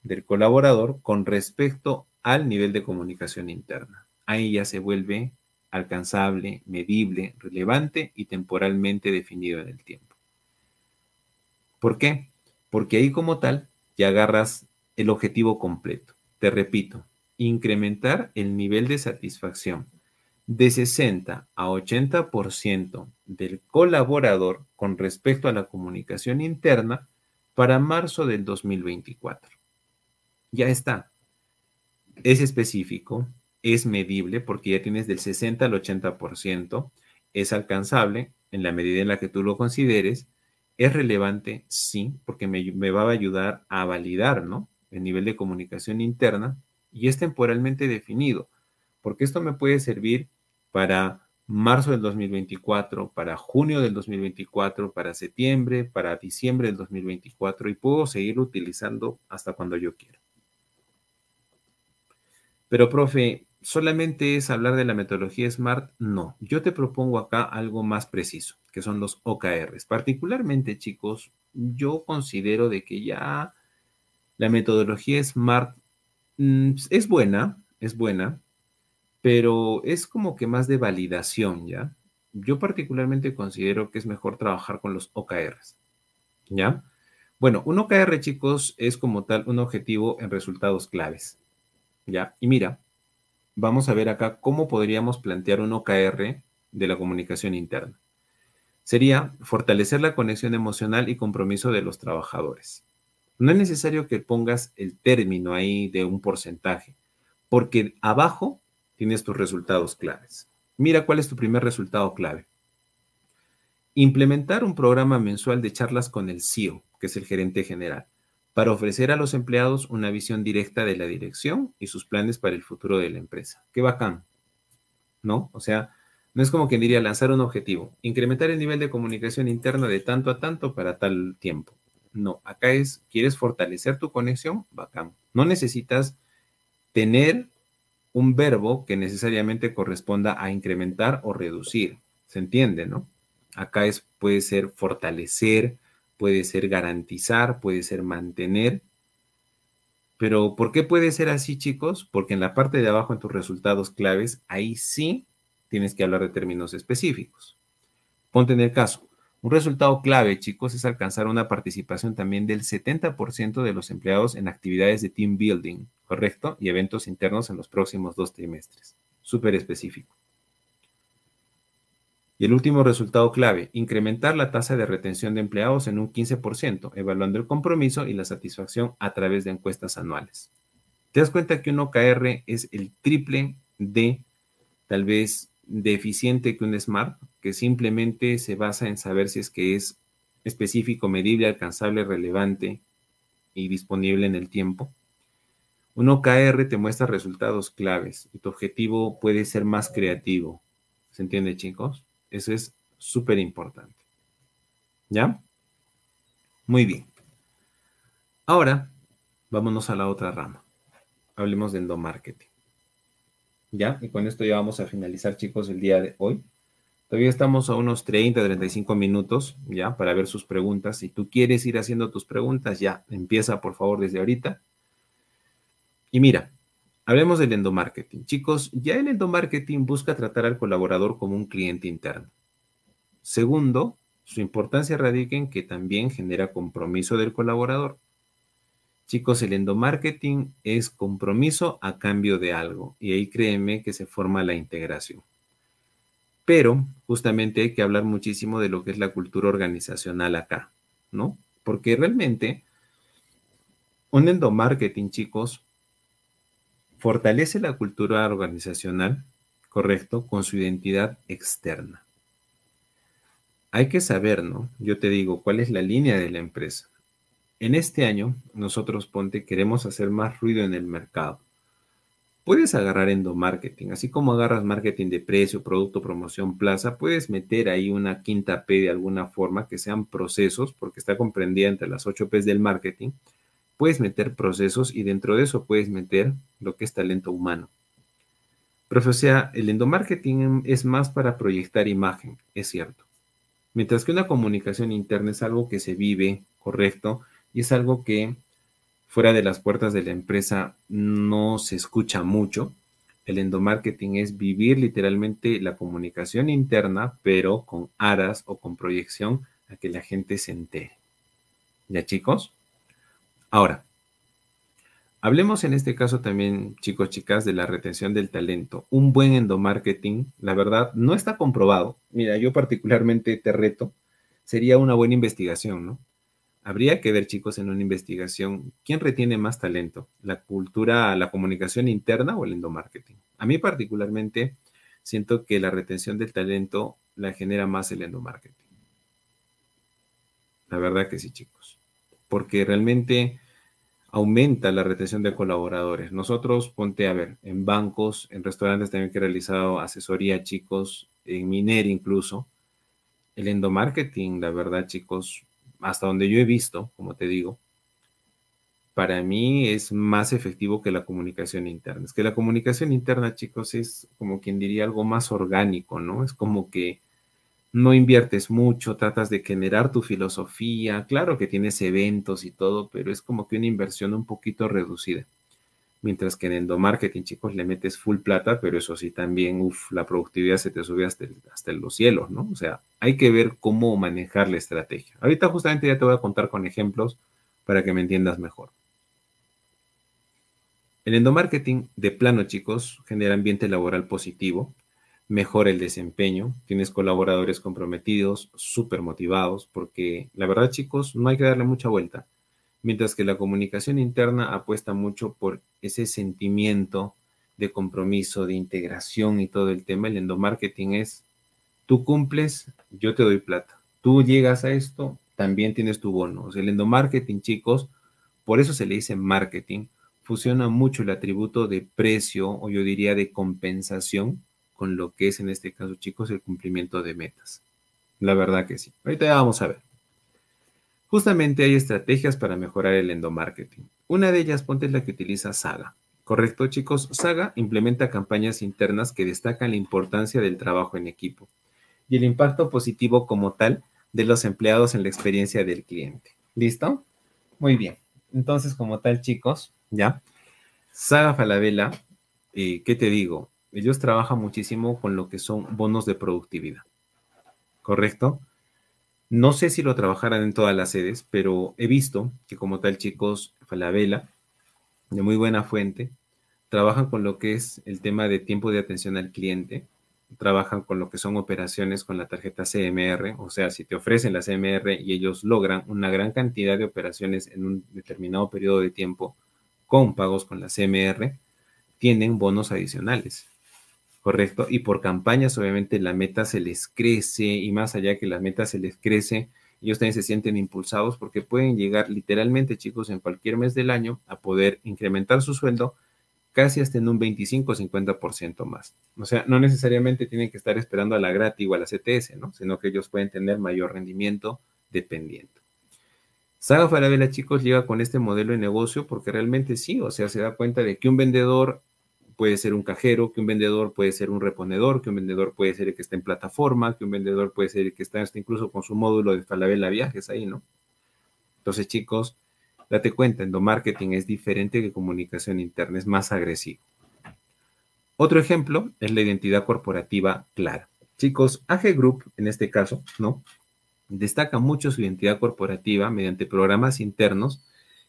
S1: del colaborador con respecto al nivel de comunicación interna. Ahí ya se vuelve alcanzable, medible, relevante y temporalmente definido en el tiempo. ¿Por qué? Porque ahí como tal y agarras el objetivo completo. Te repito, incrementar el nivel de satisfacción de 60 a 80% del colaborador con respecto a la comunicación interna para marzo del 2024. Ya está. Es específico, es medible porque ya tienes del 60 al 80%, es alcanzable en la medida en la que tú lo consideres, es relevante, sí, porque me, me va a ayudar a validar, ¿no? El nivel de comunicación interna y es temporalmente definido, porque esto me puede servir para marzo del 2024, para junio del 2024, para septiembre, para diciembre del 2024 y puedo seguir utilizando hasta cuando yo quiera. Pero, profe, ¿solamente es hablar de la metodología SMART? No, yo te propongo acá algo más preciso, que son los OKRs. Particularmente, chicos, yo considero de que ya la metodología SMART mm, es buena, es buena, pero es como que más de validación, ¿ya? Yo particularmente considero que es mejor trabajar con los OKRs, ¿ya? Bueno, un OKR, chicos, es como tal un objetivo en resultados claves, ¿ya? Y mira, vamos a ver acá cómo podríamos plantear un OKR de la comunicación interna. Sería fortalecer la conexión emocional y compromiso de los trabajadores. No es necesario que pongas el término ahí de un porcentaje, porque abajo tienes tus resultados claves. Mira cuál es tu primer resultado clave. Implementar un programa mensual de charlas con el CEO, que es el gerente general, para ofrecer a los empleados una visión directa de la dirección y sus planes para el futuro de la empresa. Qué bacán, ¿no? O sea, no es como quien diría lanzar un objetivo, incrementar el nivel de comunicación interna de tanto a tanto para tal tiempo. No, acá es, ¿quieres fortalecer tu conexión? Bacán. No necesitas tener un verbo que necesariamente corresponda a incrementar o reducir. ¿Se entiende, no? Acá es, puede ser fortalecer, puede ser garantizar, puede ser mantener. Pero ¿por qué puede ser así, chicos? Porque en la parte de abajo, en tus resultados claves, ahí sí tienes que hablar de términos específicos. Ponte en el caso. Un resultado clave, chicos, es alcanzar una participación también del 70% de los empleados en actividades de team building, ¿correcto? Y eventos internos en los próximos dos trimestres. Súper específico. Y el último resultado clave, incrementar la tasa de retención de empleados en un 15%, evaluando el compromiso y la satisfacción a través de encuestas anuales. ¿Te das cuenta que un OKR es el triple de tal vez deficiente que un SMART, que simplemente se basa en saber si es que es específico, medible, alcanzable, relevante y disponible en el tiempo. Un OKR te muestra resultados claves y tu objetivo puede ser más creativo. ¿Se entiende, chicos? Eso es súper importante. ¿Ya? Muy bien. Ahora, vámonos a la otra rama. Hablemos de endomarketing. ¿Ya? Y con esto ya vamos a finalizar, chicos, el día de hoy. Todavía estamos a unos 30, 35 minutos, ¿ya? Para ver sus preguntas. Si tú quieres ir haciendo tus preguntas, ya, empieza por favor desde ahorita. Y mira, hablemos del endomarketing. Chicos, ya el endomarketing busca tratar al colaborador como un cliente interno. Segundo, su importancia radica en que también genera compromiso del colaborador. Chicos, el endomarketing es compromiso a cambio de algo y ahí créeme que se forma la integración. Pero justamente hay que hablar muchísimo de lo que es la cultura organizacional acá, ¿no? Porque realmente un endomarketing, chicos, fortalece la cultura organizacional, correcto, con su identidad externa. Hay que saber, ¿no? Yo te digo, cuál es la línea de la empresa. En este año, nosotros, Ponte, queremos hacer más ruido en el mercado. Puedes agarrar endomarketing, así como agarras marketing de precio, producto, promoción, plaza, puedes meter ahí una quinta P de alguna forma, que sean procesos, porque está comprendida entre las ocho P del marketing. Puedes meter procesos y dentro de eso puedes meter lo que es talento humano. Sea, el endomarketing es más para proyectar imagen, es cierto. Mientras que una comunicación interna es algo que se vive, correcto, y es algo que fuera de las puertas de la empresa no se escucha mucho. El endomarketing es vivir literalmente la comunicación interna, pero con aras o con proyección a que la gente se entere. ¿Ya chicos? Ahora, hablemos en este caso también, chicos, chicas, de la retención del talento. Un buen endomarketing, la verdad, no está comprobado. Mira, yo particularmente te reto, sería una buena investigación, ¿no? Habría que ver, chicos, en una investigación, ¿quién retiene más talento? ¿La cultura, la comunicación interna o el endomarketing? A mí particularmente siento que la retención del talento la genera más el endomarketing. La verdad que sí, chicos. Porque realmente aumenta la retención de colaboradores. Nosotros, ponte a ver, en bancos, en restaurantes también que he realizado asesoría, chicos, en Miner incluso, el endomarketing, la verdad, chicos, hasta donde yo he visto, como te digo, para mí es más efectivo que la comunicación interna. Es que la comunicación interna, chicos, es como quien diría algo más orgánico, ¿no? Es como que no inviertes mucho, tratas de generar tu filosofía. Claro que tienes eventos y todo, pero es como que una inversión un poquito reducida. Mientras que en endomarketing, chicos, le metes full plata, pero eso sí también, uff, la productividad se te sube hasta, hasta los cielos, ¿no? O sea, hay que ver cómo manejar la estrategia. Ahorita justamente ya te voy a contar con ejemplos para que me entiendas mejor. El endomarketing, de plano, chicos, genera ambiente laboral positivo, mejora el desempeño, tienes colaboradores comprometidos, súper motivados, porque la verdad, chicos, no hay que darle mucha vuelta mientras que la comunicación interna apuesta mucho por ese sentimiento de compromiso, de integración y todo el tema. El endomarketing es, tú cumples, yo te doy plata. Tú llegas a esto, también tienes tu bono. el endomarketing, chicos, por eso se le dice marketing, fusiona mucho el atributo de precio o yo diría de compensación con lo que es en este caso, chicos, el cumplimiento de metas. La verdad que sí. Ahorita ya vamos a ver. Justamente hay estrategias para mejorar el endomarketing. Una de ellas, ponte, es la que utiliza Saga. ¿Correcto, chicos? Saga implementa campañas internas que destacan la importancia del trabajo en equipo y el impacto positivo como tal de los empleados en la experiencia del cliente. ¿Listo? Muy bien. Entonces, como tal, chicos, ya. Saga Falabella, eh, ¿qué te digo? Ellos trabajan muchísimo con lo que son bonos de productividad. ¿Correcto? No sé si lo trabajarán en todas las sedes, pero he visto que como tal chicos Falabella, de muy buena fuente, trabajan con lo que es el tema de tiempo de atención al cliente, trabajan con lo que son operaciones con la tarjeta CMR, o sea, si te ofrecen la CMR y ellos logran una gran cantidad de operaciones en un determinado periodo de tiempo con pagos con la CMR, tienen bonos adicionales. ¿Correcto? Y por campañas, obviamente, la meta se les crece y más allá que la meta se les crece, ellos también se sienten impulsados porque pueden llegar literalmente, chicos, en cualquier mes del año a poder incrementar su sueldo casi hasta en un 25 o 50% más. O sea, no necesariamente tienen que estar esperando a la gratis o a la CTS, ¿no? Sino que ellos pueden tener mayor rendimiento dependiendo. Saga Farabella, chicos, llega con este modelo de negocio porque realmente sí, o sea, se da cuenta de que un vendedor puede ser un cajero, que un vendedor puede ser un reponedor, que un vendedor puede ser el que está en plataforma, que un vendedor puede ser el que está incluso con su módulo de Falabella Viajes ahí, ¿no? Entonces, chicos, date cuenta, endomarketing es diferente que comunicación interna, es más agresivo. Otro ejemplo es la identidad corporativa clara. Chicos, AG Group, en este caso, ¿no? Destaca mucho su identidad corporativa mediante programas internos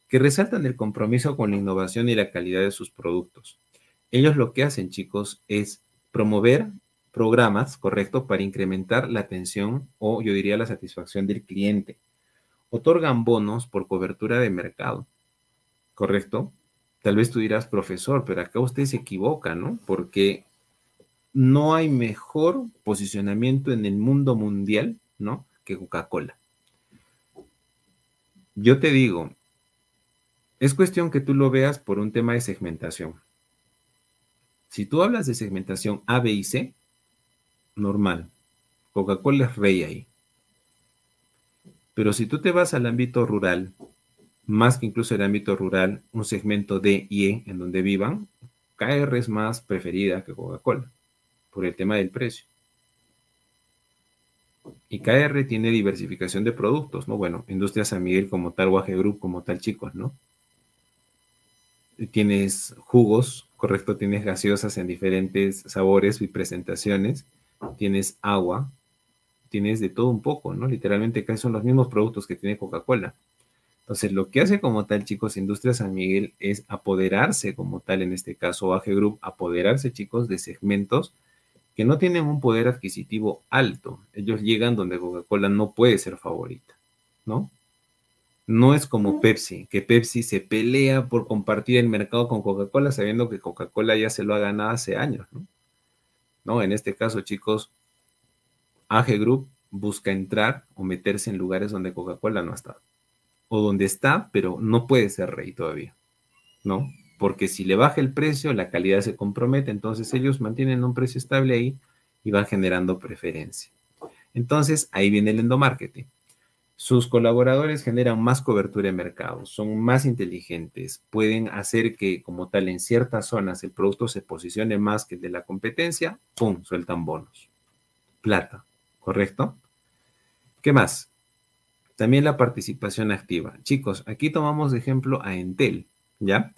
S1: que resaltan el compromiso con la innovación y la calidad de sus productos. Ellos lo que hacen, chicos, es promover programas, correcto, para incrementar la atención o yo diría la satisfacción del cliente. Otorgan bonos por cobertura de mercado, correcto. Tal vez tú dirás, profesor, pero acá usted se equivoca, ¿no? Porque no hay mejor posicionamiento en el mundo mundial, ¿no? Que Coca-Cola. Yo te digo, es cuestión que tú lo veas por un tema de segmentación. Si tú hablas de segmentación A, B y C, normal. Coca-Cola es rey ahí. Pero si tú te vas al ámbito rural, más que incluso el ámbito rural, un segmento D y E en donde vivan, KR es más preferida que Coca-Cola por el tema del precio. Y KR tiene diversificación de productos, ¿no? Bueno, Industria San Miguel como tal, Waje Group como tal, chicos, ¿no? Tienes jugos correcto, tienes gaseosas en diferentes sabores y presentaciones, tienes agua, tienes de todo un poco, ¿no? Literalmente casi son los mismos productos que tiene Coca-Cola. Entonces, lo que hace como tal, chicos, Industria San Miguel es apoderarse como tal, en este caso, AG Group, apoderarse, chicos, de segmentos que no tienen un poder adquisitivo alto. Ellos llegan donde Coca-Cola no puede ser favorita, ¿no? No es como Pepsi, que Pepsi se pelea por compartir el mercado con Coca-Cola sabiendo que Coca-Cola ya se lo ha ganado hace años, ¿no? No, en este caso, chicos, AG Group busca entrar o meterse en lugares donde Coca-Cola no ha estado. O donde está, pero no puede ser rey todavía, ¿no? Porque si le baja el precio, la calidad se compromete, entonces ellos mantienen un precio estable ahí y van generando preferencia. Entonces, ahí viene el endomarketing. Sus colaboradores generan más cobertura en mercados, son más inteligentes, pueden hacer que como tal en ciertas zonas el producto se posicione más que el de la competencia, ¡pum!, sueltan bonos. Plata, ¿correcto? ¿Qué más? También la participación activa. Chicos, aquí tomamos de ejemplo a Entel, ¿ya?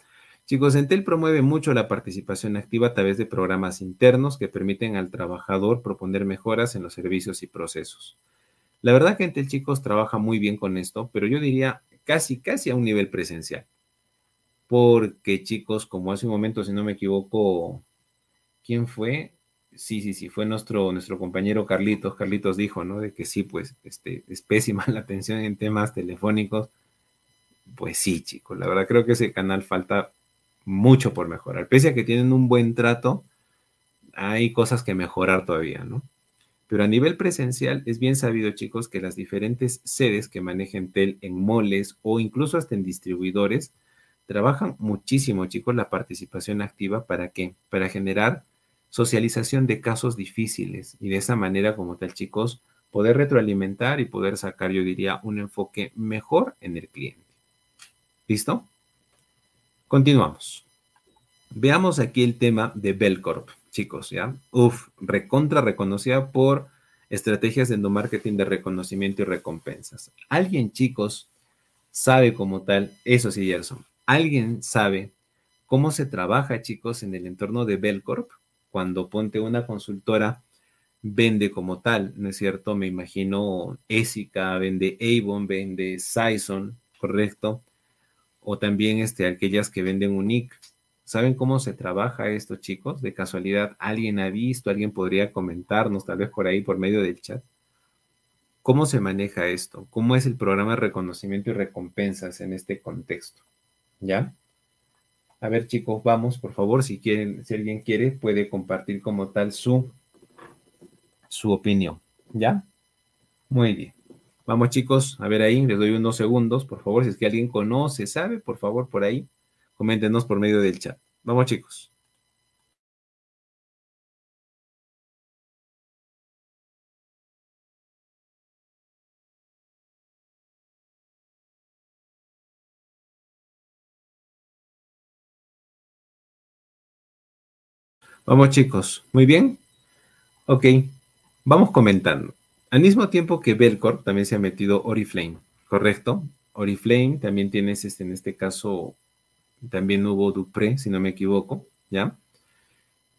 S1: Chicos, Entel promueve mucho la participación activa a través de programas internos que permiten al trabajador proponer mejoras en los servicios y procesos. La verdad que Entel, chicos, trabaja muy bien con esto, pero yo diría casi, casi a un nivel presencial. Porque, chicos, como hace un momento, si no me equivoco, ¿quién fue? Sí, sí, sí, fue nuestro, nuestro compañero Carlitos. Carlitos dijo, ¿no? De que sí, pues, este, es pésima la atención en temas telefónicos. Pues sí, chicos, la verdad creo que ese canal falta mucho por mejorar. Pese a que tienen un buen trato, hay cosas que mejorar todavía, ¿no? Pero a nivel presencial es bien sabido, chicos, que las diferentes sedes que manejen TEL en moles o incluso hasta en distribuidores trabajan muchísimo, chicos, la participación activa para qué? Para generar socialización de casos difíciles y de esa manera, como tal, chicos, poder retroalimentar y poder sacar, yo diría, un enfoque mejor en el cliente. ¿Listo? Continuamos. Veamos aquí el tema de Belcorp chicos, ¿ya? Uf, recontra reconocida por estrategias de endomarketing de reconocimiento y recompensas. Alguien, chicos, sabe como tal, eso sí, Gerson, alguien sabe cómo se trabaja, chicos, en el entorno de Belcorp cuando ponte una consultora vende como tal, ¿no es cierto? Me imagino Esica, vende Avon, vende Sison, ¿correcto? O también este, aquellas que venden Unique. ¿Saben cómo se trabaja esto, chicos? De casualidad, ¿alguien ha visto? ¿Alguien podría comentarnos tal vez por ahí, por medio del chat? ¿Cómo se maneja esto? ¿Cómo es el programa de reconocimiento y recompensas en este contexto? ¿Ya? A ver, chicos, vamos, por favor, si quieren, si alguien quiere, puede compartir como tal su, su opinión. ¿Ya? Muy bien. Vamos, chicos, a ver ahí, les doy unos segundos, por favor, si es que alguien conoce, sabe, por favor, por ahí Coméntenos por medio del chat. Vamos chicos. Vamos chicos, muy bien. Ok, vamos comentando. Al mismo tiempo que Belcorp también se ha metido Oriflame, ¿correcto? Oriflame también tienes este, en este caso también hubo Dupré, si no me equivoco, ¿ya?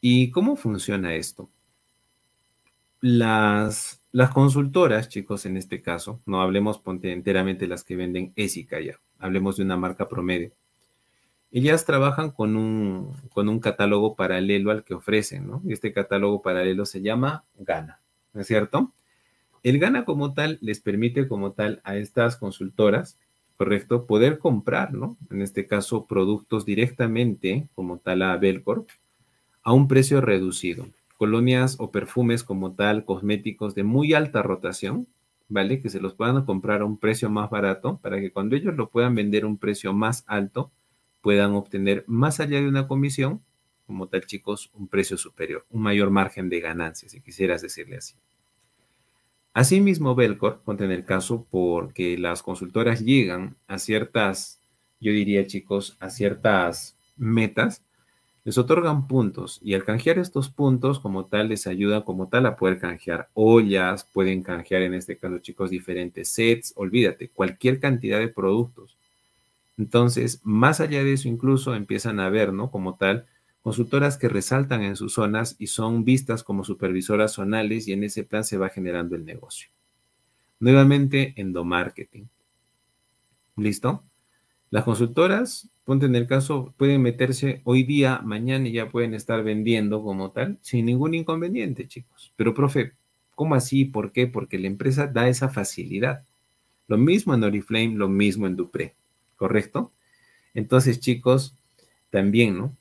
S1: ¿Y cómo funciona esto? Las, las consultoras, chicos, en este caso, no hablemos ponte enteramente las que venden Esica ya, hablemos de una marca promedio. Ellas trabajan con un, con un catálogo paralelo al que ofrecen, ¿no? Y este catálogo paralelo se llama Gana, ¿no es cierto? El Gana como tal les permite como tal a estas consultoras ¿correcto? Poder comprar, ¿no? En este caso, productos directamente, como tal a Belcorp, a un precio reducido. Colonias o perfumes como tal, cosméticos de muy alta rotación, ¿vale? Que se los puedan comprar a un precio más barato para que cuando ellos lo puedan vender a un precio más alto, puedan obtener más allá de una comisión, como tal, chicos, un precio superior, un mayor margen de ganancia, si quisieras decirle así. Asimismo, Belcor, ponte en el caso porque las consultoras llegan a ciertas, yo diría chicos, a ciertas metas, les otorgan puntos y al canjear estos puntos como tal les ayuda como tal a poder canjear ollas, pueden canjear en este caso chicos diferentes sets, olvídate, cualquier cantidad de productos. Entonces, más allá de eso incluso empiezan a ver, ¿no? Como tal, consultoras que resaltan en sus zonas y son vistas como supervisoras zonales y en ese plan se va generando el negocio. Nuevamente, endomarketing. ¿Listo? Las consultoras, ponte en el caso, pueden meterse hoy día, mañana y ya pueden estar vendiendo como tal, sin ningún inconveniente, chicos. Pero, profe, ¿cómo así? ¿Por qué? Porque la empresa da esa facilidad. Lo mismo en Oriflame, lo mismo en Dupré, ¿correcto? Entonces, chicos, también, ¿no?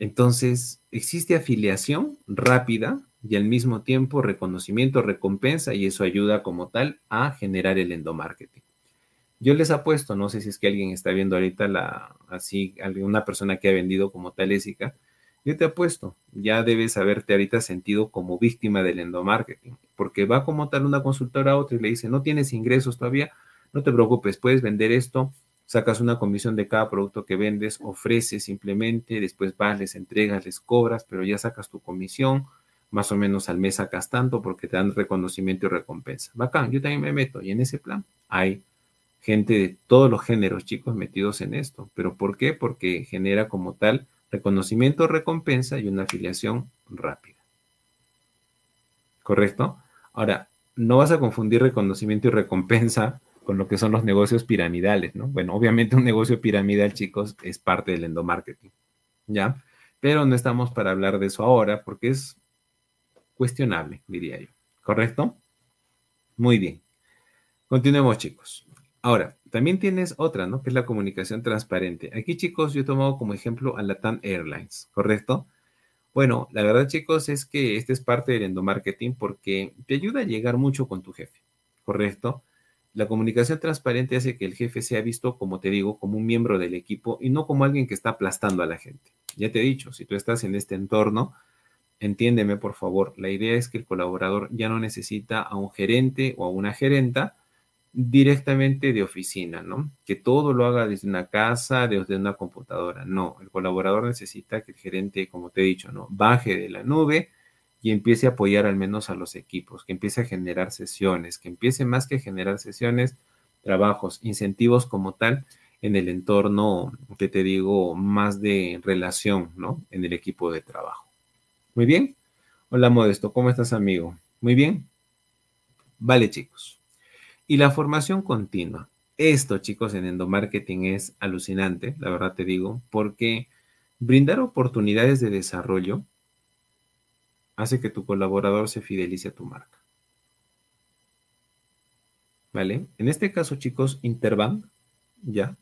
S1: Entonces, existe afiliación rápida y al mismo tiempo reconocimiento, recompensa y eso ayuda como tal a generar el endomarketing. Yo les apuesto, no sé si es que alguien está viendo ahorita la, así, alguna persona que ha vendido como tal Ésica, yo te apuesto, ya debes haberte ahorita sentido como víctima del endomarketing, porque va como tal una consultora a otra y le dice, no tienes ingresos todavía, no te preocupes, puedes vender esto, sacas una comisión de cada producto que vendes, ofreces simplemente, después vas, les entregas, les cobras, pero ya sacas tu comisión, más o menos al mes sacas tanto porque te dan reconocimiento y recompensa. Bacán, yo también me meto y en ese plan hay gente de todos los géneros, chicos, metidos en esto. ¿Pero por qué? Porque genera como tal reconocimiento, recompensa y una afiliación rápida. ¿Correcto? Ahora, no vas a confundir reconocimiento y recompensa con lo que son los negocios piramidales, ¿no? Bueno, obviamente un negocio piramidal, chicos, es parte del endomarketing, ¿ya? Pero no estamos para hablar de eso ahora porque es cuestionable, diría yo, ¿correcto? Muy bien. Continuemos, chicos. Ahora, también tienes otra, ¿no? Que es la comunicación transparente. Aquí, chicos, yo he tomado como ejemplo a Latam Airlines, ¿correcto? Bueno, la verdad, chicos, es que este es parte del endomarketing porque te ayuda a llegar mucho con tu jefe, ¿correcto? La comunicación transparente hace que el jefe sea visto, como te digo, como un miembro del equipo y no como alguien que está aplastando a la gente. Ya te he dicho, si tú estás en este entorno, entiéndeme por favor, la idea es que el colaborador ya no necesita a un gerente o a una gerenta directamente de oficina, ¿no? Que todo lo haga desde una casa, desde una computadora. No, el colaborador necesita que el gerente, como te he dicho, ¿no? Baje de la nube, y empiece a apoyar al menos a los equipos, que empiece a generar sesiones, que empiece más que generar sesiones, trabajos, incentivos como tal en el entorno, que te digo, más de relación, ¿no? En el equipo de trabajo. Muy bien. Hola Modesto, ¿cómo estás amigo? Muy bien. Vale chicos. Y la formación continua. Esto chicos en endomarketing es alucinante, la verdad te digo, porque brindar oportunidades de desarrollo hace que tu colaborador se fidelice a tu marca. ¿Vale? En este caso, chicos, Interbank, ya,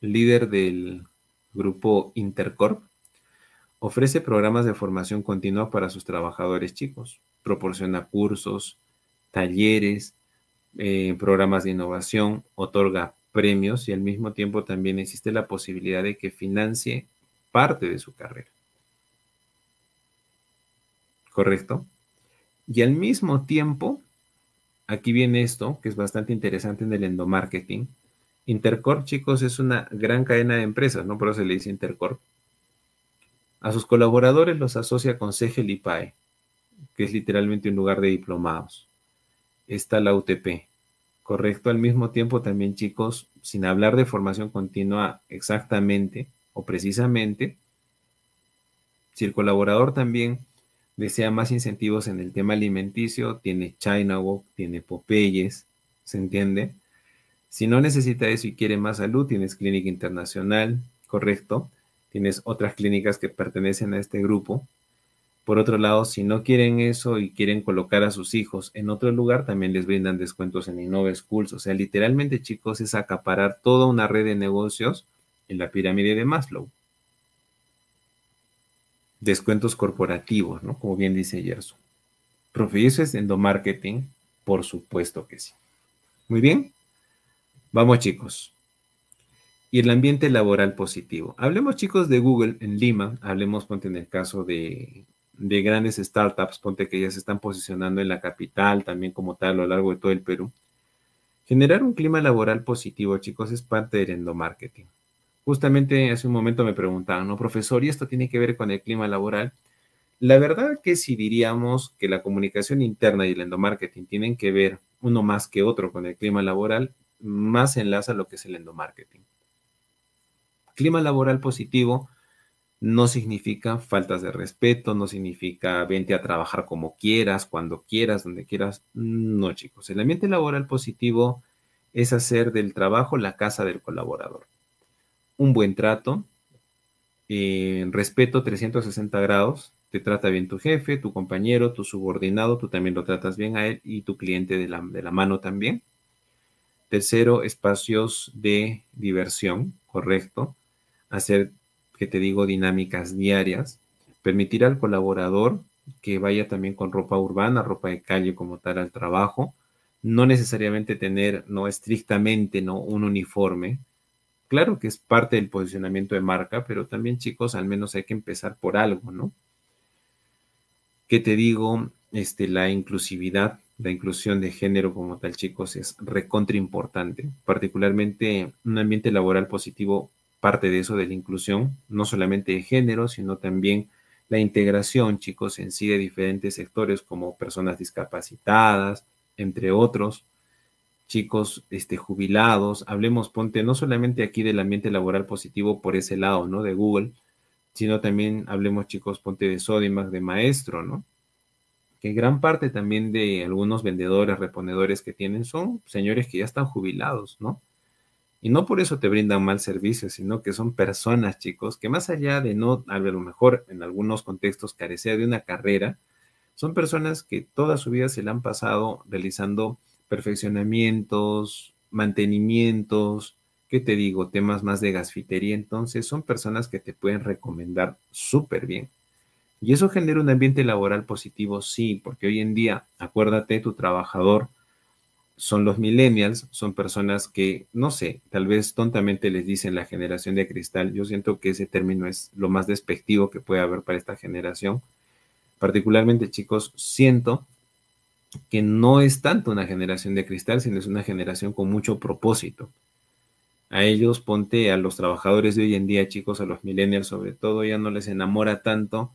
S1: líder del grupo Intercorp, ofrece programas de formación continua para sus trabajadores chicos. Proporciona cursos, talleres, eh, programas de innovación, otorga premios y al mismo tiempo también existe la posibilidad de que financie parte de su carrera. ¿Correcto? Y al mismo tiempo, aquí viene esto, que es bastante interesante en el endomarketing. Intercorp, chicos, es una gran cadena de empresas, ¿no? Por eso se le dice Intercorp. A sus colaboradores los asocia con CEGEL PAE, que es literalmente un lugar de diplomados. Está la UTP, ¿correcto? Al mismo tiempo también, chicos, sin hablar de formación continua exactamente o precisamente, si el colaborador también desea más incentivos en el tema alimenticio, tiene China Walk, tiene Popeyes, ¿se entiende? Si no necesita eso y quiere más salud, tienes Clínica Internacional, correcto. Tienes otras clínicas que pertenecen a este grupo. Por otro lado, si no quieren eso y quieren colocar a sus hijos en otro lugar, también les brindan descuentos en Innova Schools. O sea, literalmente, chicos, es acaparar toda una red de negocios en la pirámide de Maslow descuentos corporativos, ¿no? Como bien dice Gerson. Profe, ¿eso es endomarketing? Por supuesto que sí. Muy bien. Vamos, chicos. Y el ambiente laboral positivo. Hablemos, chicos, de Google en Lima. Hablemos, ponte en el caso de, de grandes startups, ponte que ya se están posicionando en la capital, también como tal, a lo largo de todo el Perú. Generar un clima laboral positivo, chicos, es parte del endomarketing. Justamente hace un momento me preguntaban, ¿no, profesor? ¿Y esto tiene que ver con el clima laboral? La verdad que si diríamos que la comunicación interna y el endomarketing tienen que ver uno más que otro con el clima laboral, más enlaza lo que es el endomarketing. Clima laboral positivo no significa faltas de respeto, no significa vente a trabajar como quieras, cuando quieras, donde quieras. No, chicos. El ambiente laboral positivo es hacer del trabajo la casa del colaborador. Un buen trato, eh, respeto 360 grados, te trata bien tu jefe, tu compañero, tu subordinado, tú también lo tratas bien a él y tu cliente de la, de la mano también. Tercero, espacios de diversión, correcto. Hacer, que te digo, dinámicas diarias. Permitir al colaborador que vaya también con ropa urbana, ropa de calle como tal al trabajo. No necesariamente tener, no estrictamente, no un uniforme. Claro que es parte del posicionamiento de marca, pero también chicos, al menos hay que empezar por algo, ¿no? ¿Qué te digo? Este, la inclusividad, la inclusión de género como tal, chicos, es recontra importante. Particularmente un ambiente laboral positivo parte de eso, de la inclusión, no solamente de género, sino también la integración, chicos, en sí de diferentes sectores como personas discapacitadas, entre otros, chicos este, jubilados. Hablemos, ponte, no solamente aquí del ambiente laboral positivo por ese lado, ¿no? De Google, sino también hablemos, chicos, ponte de Sodimac, de maestro, ¿no? Que gran parte también de algunos vendedores, reponedores que tienen son señores que ya están jubilados, ¿no? Y no por eso te brindan mal servicio, sino que son personas, chicos, que más allá de no, a lo mejor en algunos contextos carecer de una carrera, son personas que toda su vida se la han pasado realizando perfeccionamientos, mantenimientos, ¿qué te digo? Temas más de gasfitería. Entonces, son personas que te pueden recomendar súper bien. Y eso genera un ambiente laboral positivo, sí, porque hoy en día, acuérdate, tu trabajador son los millennials, son personas que, no sé, tal vez tontamente les dicen la generación de cristal. Yo siento que ese término es lo más despectivo que puede haber para esta generación. Particularmente, chicos, siento que no es tanto una generación de cristal, sino es una generación con mucho propósito. A ellos, ponte a los trabajadores de hoy en día, chicos, a los millennials sobre todo, ya no les enamora tanto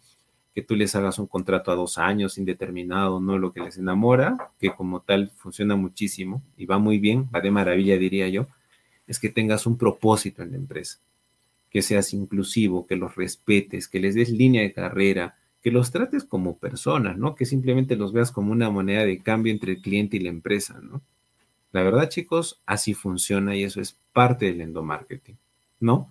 S1: que tú les hagas un contrato a dos años indeterminado, no lo que les enamora, que como tal funciona muchísimo y va muy bien, va de maravilla diría yo, es que tengas un propósito en la empresa, que seas inclusivo, que los respetes, que les des línea de carrera, que los trates como personas, ¿no? Que simplemente los veas como una moneda de cambio entre el cliente y la empresa, ¿no? La verdad, chicos, así funciona y eso es parte del endomarketing, ¿no?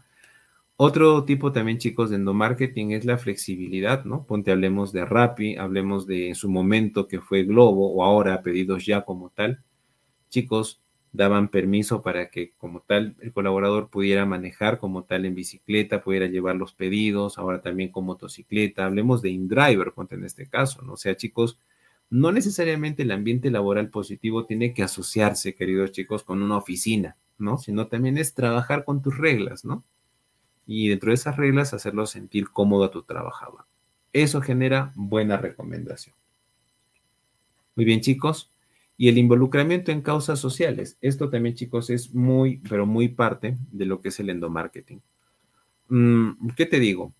S1: Otro tipo también, chicos, de endomarketing es la flexibilidad, ¿no? Ponte, hablemos de Rappi, hablemos de en su momento que fue Globo o ahora pedidos ya como tal. Chicos, daban permiso para que como tal el colaborador pudiera manejar como tal en bicicleta, pudiera llevar los pedidos, ahora también con motocicleta. Hablemos de InDriver, en este caso, ¿no? O sea, chicos, no necesariamente el ambiente laboral positivo tiene que asociarse, queridos chicos, con una oficina, ¿no? Sino también es trabajar con tus reglas, ¿no? y dentro de esas reglas hacerlo sentir cómodo a tu trabajador. Eso genera buena recomendación. Muy bien, chicos. Y el involucramiento en causas sociales. Esto también, chicos, es muy, pero muy parte de lo que es el endomarketing. Mm, ¿Qué te digo?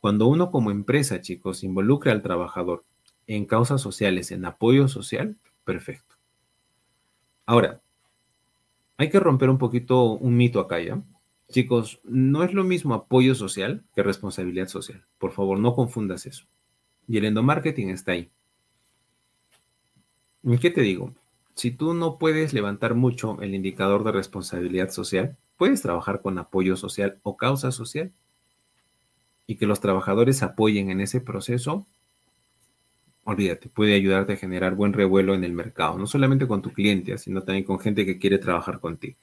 S1: Cuando uno como empresa, chicos, involucra al trabajador en causas sociales, en apoyo social, perfecto. Ahora, hay que romper un poquito un mito acá, ¿ya? Chicos, no es lo mismo apoyo social que responsabilidad social. Por favor, no confundas eso. Y el endomarketing está ahí. ¿Y qué te digo? Si tú no puedes levantar mucho el indicador de responsabilidad social, puedes trabajar con apoyo social o causa social. Y que los trabajadores apoyen en ese proceso, olvídate, puede ayudarte a generar buen revuelo en el mercado, no solamente con tu cliente, sino también con gente que quiere trabajar contigo.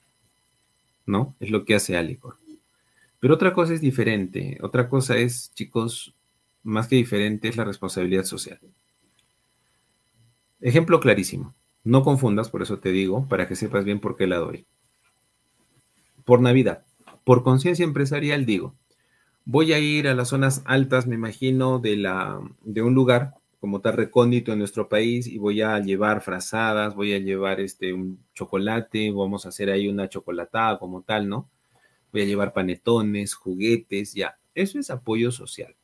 S1: ¿no? Es lo que hace Alicor. Pero otra cosa es diferente. Otra cosa es, chicos, más que diferente, es la responsabilidad social. Ejemplo clarísimo. No confundas, por eso te digo, para que sepas bien por qué la doy. Por Navidad, por conciencia empresarial, digo, voy a ir a las zonas altas, me imagino, de, la, de un lugar como tal recóndito en nuestro país y voy a llevar frazadas, voy a llevar este un chocolate, vamos a hacer ahí una chocolatada como tal, ¿no? Voy a llevar panetones, juguetes, ya. Eso es apoyo social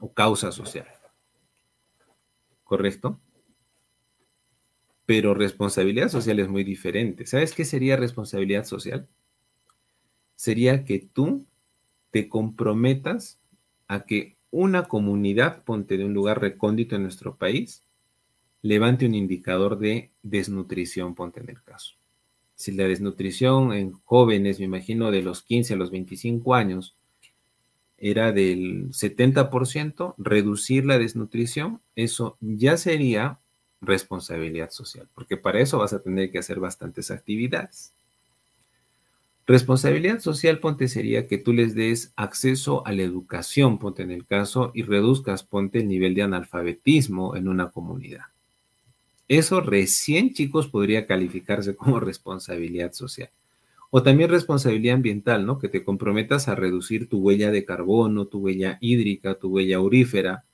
S1: o causa social. ¿Correcto? Pero responsabilidad social es muy diferente. ¿Sabes qué sería responsabilidad social? Sería que tú te comprometas a que una comunidad, ponte de un lugar recóndito en nuestro país, levante un indicador de desnutrición, ponte en el caso. si la desnutrición en jóvenes, me imagino de los 15 a los 25 años, era del 70%, reducir la desnutrición, eso ya sería responsabilidad social, porque para eso vas a tener que hacer bastantes actividades. Responsabilidad social, ponte, sería que tú les des acceso a la educación, ponte en el caso, y reduzcas, ponte, el nivel de analfabetismo en una comunidad. Eso recién, chicos, podría calificarse como responsabilidad social. O también responsabilidad ambiental, ¿no? Que te comprometas a reducir tu huella de carbono, tu huella hídrica, tu huella aurífera,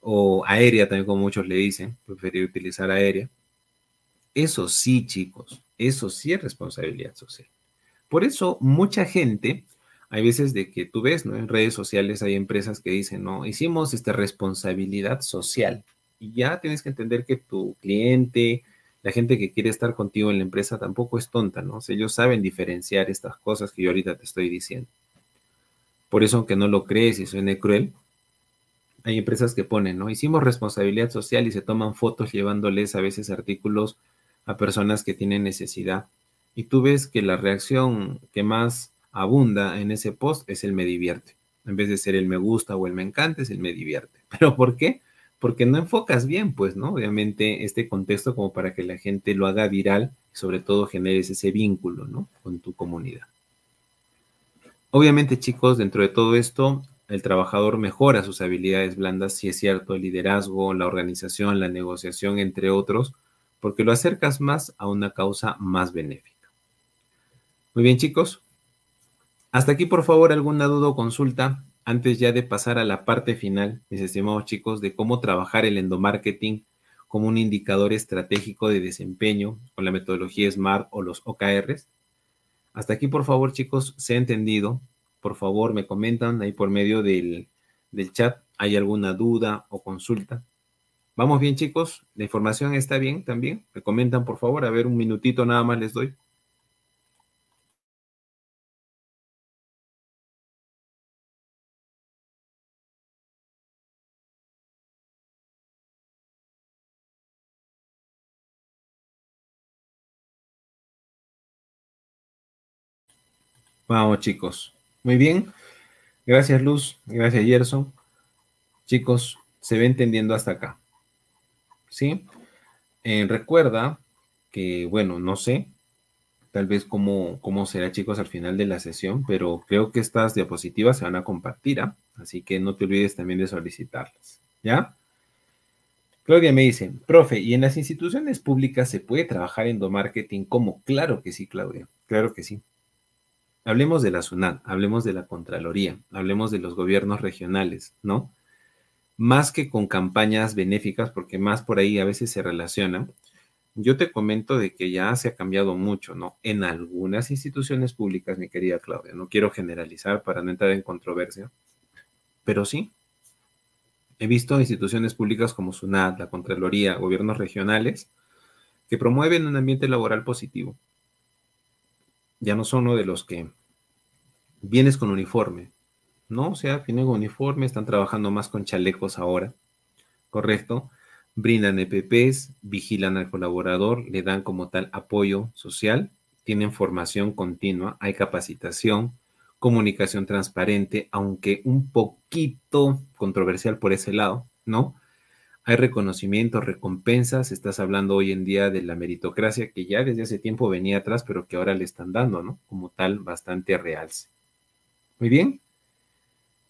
S1: o aérea también, como muchos le dicen, preferir utilizar aérea. Eso sí, chicos, eso sí es responsabilidad social. Por eso mucha gente, hay veces de que tú ves, ¿no? En redes sociales hay empresas que dicen, no, hicimos esta responsabilidad social. Y ya tienes que entender que tu cliente, la gente que quiere estar contigo en la empresa tampoco es tonta, ¿no? Ellos saben diferenciar estas cosas que yo ahorita te estoy diciendo. Por eso, aunque no lo crees y suene cruel, hay empresas que ponen, ¿no? Hicimos responsabilidad social y se toman fotos llevándoles a veces artículos a personas que tienen necesidad. Y tú ves que la reacción que más abunda en ese post es el me divierte. En vez de ser el me gusta o el me encanta, es el me divierte. ¿Pero por qué? Porque no enfocas bien, pues, ¿no? Obviamente este contexto como para que la gente lo haga viral sobre todo generes ese vínculo, ¿no? Con tu comunidad. Obviamente, chicos, dentro de todo esto, el trabajador mejora sus habilidades blandas, si es cierto, el liderazgo, la organización, la negociación, entre otros, porque lo acercas más a una causa más benéfica. Muy bien, chicos. Hasta aquí, por favor, alguna duda o consulta antes ya de pasar a la parte final, mis estimados chicos, de cómo trabajar el endomarketing como un indicador estratégico de desempeño con la metodología SMART o los OKRs. Hasta aquí, por favor, chicos, se ha entendido por favor me comentan ahí por medio del, chat, ¿hay alguna duda o consulta? ¿Vamos bien, chicos? ¿La información está bien también? Me comentan, por favor, a ver, un minutito nada más les doy. Vamos, chicos. Muy bien. Gracias, Luz. Gracias, Gerson. Chicos, se ve entendiendo hasta acá. ¿Sí? Eh, recuerda que, bueno, no sé, tal vez cómo, cómo será, chicos, al final de la sesión, pero creo que estas diapositivas se van a compartir, ¿ah? así que no te olvides también de solicitarlas. ¿Ya? Claudia me dice, profe, ¿y en las instituciones públicas se puede trabajar en marketing como? Claro que sí, Claudia, claro que sí. Hablemos de la SUNAT, hablemos de la Contraloría, hablemos de los gobiernos regionales, ¿no? Más que con campañas benéficas, porque más por ahí a veces se relacionan, yo te comento de que ya se ha cambiado mucho, ¿no? En algunas instituciones públicas, mi querida Claudia, no quiero generalizar para no entrar en controversia, pero sí. He visto instituciones públicas como SUNAT, la Contraloría, gobiernos regionales, que promueven un ambiente laboral positivo. Ya no son uno de los que vienes con uniforme, ¿no? O sea, vienen con uniforme, están trabajando más con chalecos ahora, ¿correcto? Brindan EPPs, vigilan al colaborador, le dan como tal apoyo social, tienen formación continua, hay capacitación, comunicación transparente, aunque un poquito controversial por ese lado, ¿no? Hay reconocimiento, recompensas, estás hablando hoy en día de la meritocracia que ya desde hace tiempo venía atrás, pero que ahora le están dando, ¿no? Como tal, bastante realce. Muy bien.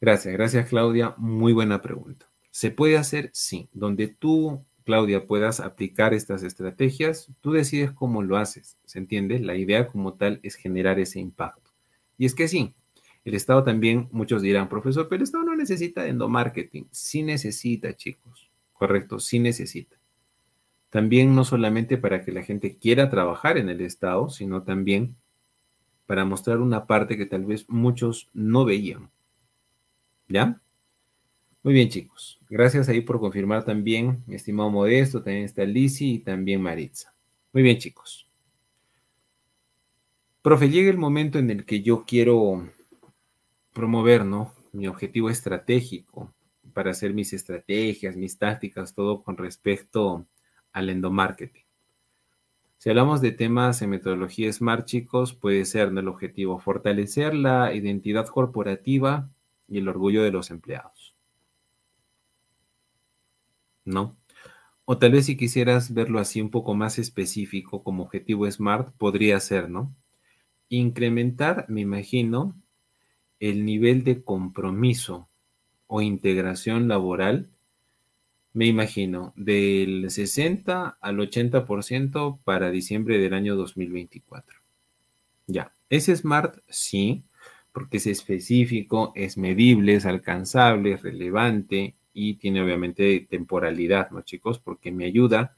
S1: Gracias, gracias Claudia. Muy buena pregunta. ¿Se puede hacer? Sí. Donde tú, Claudia, puedas aplicar estas estrategias, tú decides cómo lo haces. ¿Se entiende? La idea como tal es generar ese impacto. Y es que sí, el Estado también, muchos dirán, profesor, pero el Estado no necesita endomarketing. Sí necesita, chicos. Correcto, sí necesita. También no solamente para que la gente quiera trabajar en el Estado, sino también para mostrar una parte que tal vez muchos no veían. ¿Ya? Muy bien, chicos. Gracias ahí por confirmar también, estimado Modesto, también está Lisi y también Maritza. Muy bien, chicos. Profe, llega el momento en el que yo quiero promover, ¿no? Mi objetivo estratégico para hacer mis estrategias, mis tácticas, todo con respecto al endomarketing. Si hablamos de temas en metodología SMART, chicos, puede ser el objetivo fortalecer la identidad corporativa y el orgullo de los empleados. ¿No? O tal vez si quisieras verlo así un poco más específico como objetivo SMART, podría ser, ¿no? Incrementar, me imagino, el nivel de compromiso o integración laboral, me imagino, del 60 al 80% para diciembre del año 2024. Ya, ese SMART sí, porque es específico, es medible, es alcanzable, es relevante, y tiene obviamente temporalidad, ¿no, chicos? Porque me ayuda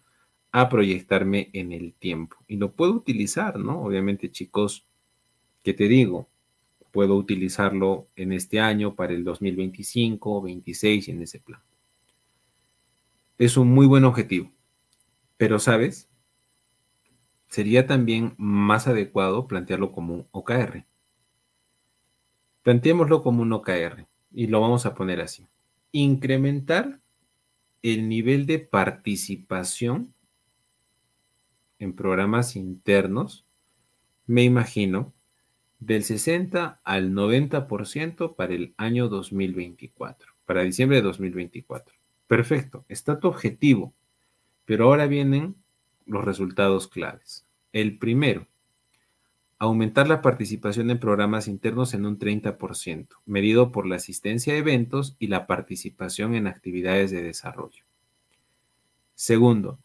S1: a proyectarme en el tiempo y lo puedo utilizar, ¿no? Obviamente, chicos, ¿qué te digo? Puedo utilizarlo en este año para el 2025, 26 en ese plan. Es un muy buen objetivo, pero ¿sabes? Sería también más adecuado plantearlo como un OKR. Planteémoslo como un OKR y lo vamos a poner así incrementar el nivel de participación en programas internos, me imagino, del 60 al 90% para el año 2024, para diciembre de 2024. Perfecto, está tu objetivo, pero ahora vienen los resultados claves. El primero, aumentar la participación en programas internos en un 30%, medido por la asistencia a eventos y la participación en actividades de desarrollo. Segundo,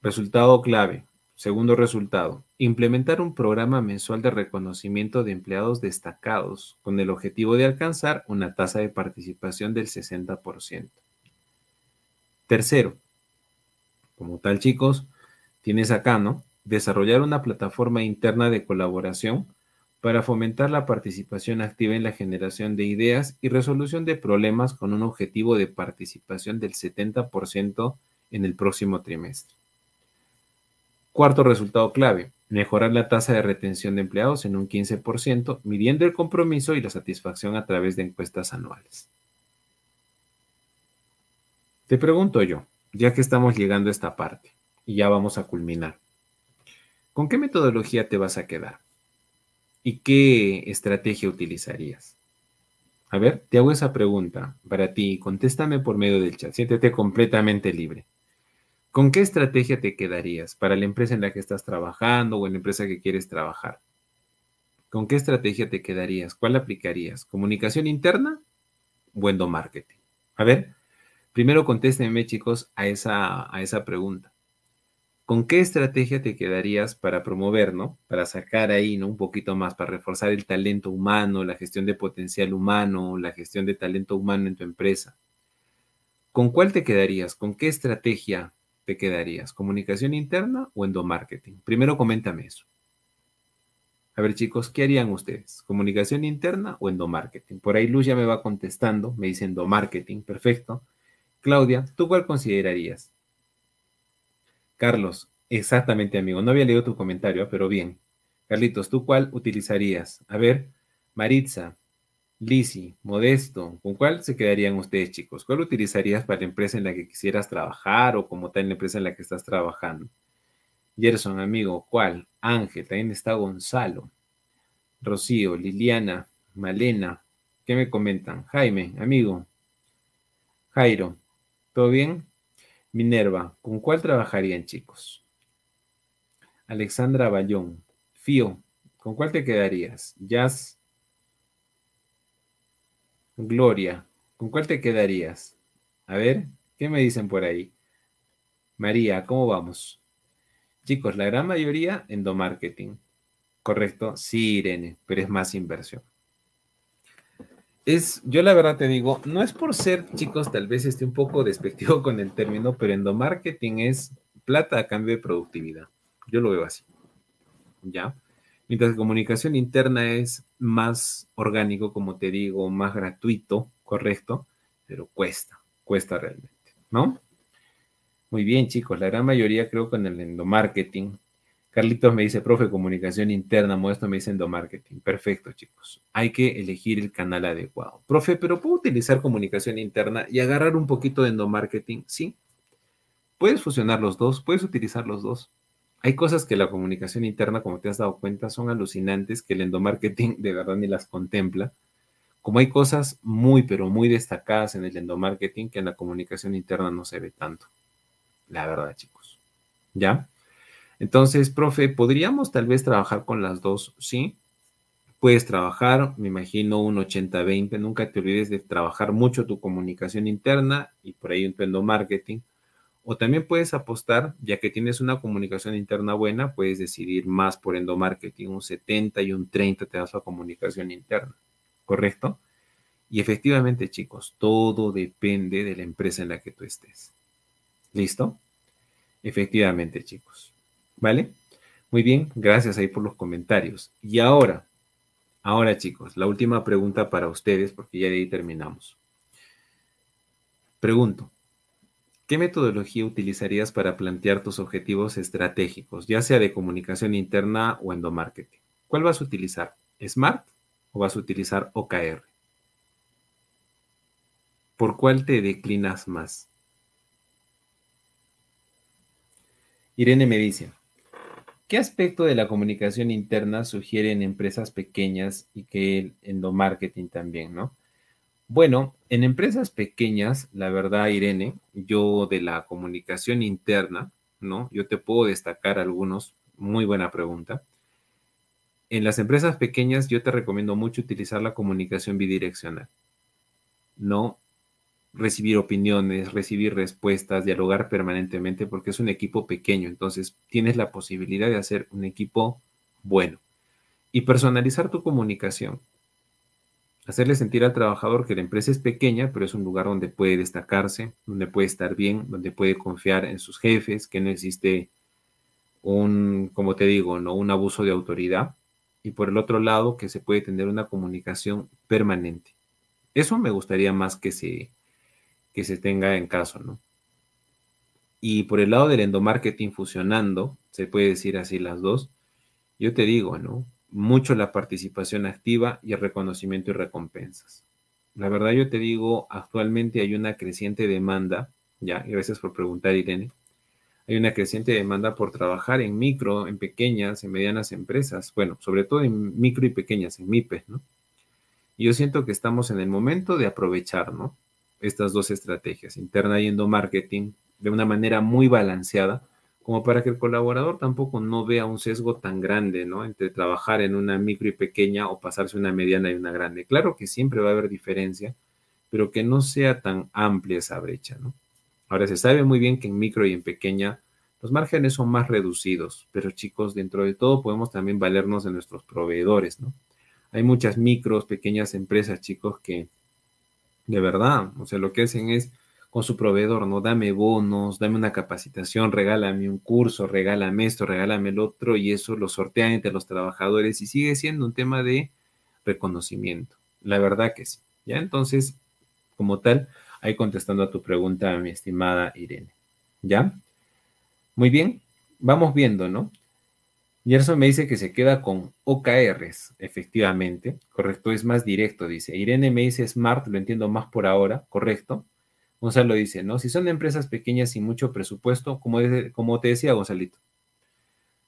S1: resultado clave. Segundo resultado, implementar un programa mensual de reconocimiento de empleados destacados con el objetivo de alcanzar una tasa de participación del 60%. Tercero, como tal chicos, tienes acá, ¿no? desarrollar una plataforma interna de colaboración para fomentar la participación activa en la generación de ideas y resolución de problemas con un objetivo de participación del 70% en el próximo trimestre. Cuarto resultado clave, mejorar la tasa de retención de empleados en un 15%, midiendo el compromiso y la satisfacción a través de encuestas anuales. Te pregunto yo, ya que estamos llegando a esta parte y ya vamos a culminar, ¿Con qué metodología te vas a quedar? ¿Y qué estrategia utilizarías? A ver, te hago esa pregunta para ti. Contéstame por medio del chat. Siéntete completamente libre. ¿Con qué estrategia te quedarías para la empresa en la que estás trabajando o en la empresa que quieres trabajar? ¿Con qué estrategia te quedarías? ¿Cuál aplicarías? ¿Comunicación interna o endomarketing? A ver, primero contéstenme, chicos, a esa, a esa pregunta. ¿Con qué estrategia te quedarías para promover, ¿no? Para sacar ahí, ¿no? Un poquito más, para reforzar el talento humano, la gestión de potencial humano, la gestión de talento humano en tu empresa. ¿Con cuál te quedarías? ¿Con qué estrategia te quedarías? ¿Comunicación interna o endomarketing? Primero coméntame eso. A ver, chicos, ¿qué harían ustedes? ¿Comunicación interna o endomarketing? Por ahí Luz ya me va contestando, me dice endomarketing, perfecto. Claudia, ¿tú cuál considerarías? Carlos, exactamente, amigo. No había leído tu comentario, pero bien. Carlitos, ¿tú cuál utilizarías? A ver, Maritza, Lisi, Modesto, ¿con cuál se quedarían ustedes, chicos? ¿Cuál utilizarías para la empresa en la que quisieras trabajar o como tal la empresa en la que estás trabajando? Gerson, amigo, ¿cuál? Ángel, también está Gonzalo, Rocío, Liliana, Malena, ¿qué me comentan? Jaime, amigo, Jairo, ¿todo bien? Minerva, ¿con cuál trabajarían, chicos? Alexandra Bayón, Fío, ¿con cuál te quedarías? Jazz, Gloria, ¿con cuál te quedarías? A ver, ¿qué me dicen por ahí? María, ¿cómo vamos? Chicos, la gran mayoría endomarketing. Correcto, sí, Irene, pero es más inversión es, yo la verdad te digo, no es por ser, chicos, tal vez esté un poco despectivo con el término, pero endomarketing es plata a cambio de productividad. Yo lo veo así. ¿Ya? Mientras que comunicación interna es más orgánico, como te digo, más gratuito, correcto, pero cuesta, cuesta realmente, ¿no? Muy bien, chicos, la gran mayoría creo que en el endomarketing Carlitos me dice, profe, comunicación interna, Modesto me dice endomarketing. Perfecto, chicos. Hay que elegir el canal adecuado. Profe, pero ¿puedo utilizar comunicación interna y agarrar un poquito de endomarketing? Sí. Puedes fusionar los dos, puedes utilizar los dos. Hay cosas que la comunicación interna, como te has dado cuenta, son alucinantes, que el endomarketing de verdad ni las contempla. Como hay cosas muy, pero muy destacadas en el endomarketing que en la comunicación interna no se ve tanto. La verdad, chicos. ¿Ya? Entonces, profe, ¿podríamos tal vez trabajar con las dos? Sí. Puedes trabajar, me imagino, un 80-20. Nunca te olvides de trabajar mucho tu comunicación interna y por ahí un tu endomarketing o también puedes apostar, ya que tienes una comunicación interna buena, puedes decidir más por endomarketing, un 70 y un 30 te das a comunicación interna, ¿correcto? Y efectivamente, chicos, todo depende de la empresa en la que tú estés. ¿Listo? Efectivamente, chicos. ¿Vale? Muy bien, gracias ahí por los comentarios. Y ahora, ahora chicos, la última pregunta para ustedes, porque ya de ahí terminamos. Pregunto, ¿Qué metodología utilizarías para plantear tus objetivos estratégicos, ya sea de comunicación interna o endomarketing? ¿Cuál vas a utilizar? ¿Smart o vas a utilizar OKR? ¿Por cuál te declinas más? Irene me dice, ¿qué aspecto de la comunicación interna sugieren empresas pequeñas y que el endomarketing también, no? Bueno, en empresas pequeñas, la verdad, Irene, yo de la comunicación interna, ¿no? Yo te puedo destacar algunos, muy buena pregunta. En las empresas pequeñas yo te recomiendo mucho utilizar la comunicación bidireccional, ¿no? Recibir opiniones, recibir respuestas, dialogar permanentemente, porque es un equipo pequeño, entonces tienes la posibilidad de hacer un equipo bueno. Y personalizar tu comunicación hacerle sentir al trabajador que la empresa es pequeña, pero es un lugar donde puede destacarse, donde puede estar bien, donde puede confiar en sus jefes, que no existe un, como te digo, no un abuso de autoridad. Y por el otro lado, que se puede tener una comunicación permanente. Eso me gustaría más que se, que se tenga en caso, ¿no? Y por el lado del endomarketing fusionando, se puede decir así las dos, yo te digo, ¿no? mucho la participación activa y el reconocimiento y recompensas. La verdad yo te digo, actualmente hay una creciente demanda, ya, gracias por preguntar Irene, hay una creciente demanda por trabajar en micro, en pequeñas, en medianas empresas, bueno, sobre todo en micro y pequeñas, en MIPES, ¿no? Yo siento que estamos en el momento de aprovechar, ¿no? Estas dos estrategias, interna y endomarketing, de una manera muy balanceada, como para que el colaborador tampoco no vea un sesgo tan grande, ¿no? Entre trabajar en una micro y pequeña o pasarse una mediana y una grande. Claro que siempre va a haber diferencia, pero que no sea tan amplia esa brecha, ¿no? Ahora se sabe muy bien que en micro y en pequeña los márgenes son más reducidos, pero chicos, dentro de todo podemos también valernos de nuestros proveedores, ¿no? Hay muchas micros, pequeñas empresas, chicos, que de verdad, o sea, lo que hacen es con su proveedor, ¿no? Dame bonos, dame una capacitación, regálame un curso, regálame esto, regálame el otro, y eso lo sortean entre los trabajadores y sigue siendo un tema de reconocimiento. La verdad que sí. ¿Ya? Entonces, como tal, ahí contestando a tu pregunta, mi estimada Irene. ¿Ya? Muy bien, vamos viendo, ¿no? Gerson me dice que se queda con OKRs, efectivamente, correcto, es más directo, dice. Irene me dice Smart, lo entiendo más por ahora, correcto. Gonzalo dice, ¿no? Si son empresas pequeñas y mucho presupuesto, como, como te decía Gonzalito,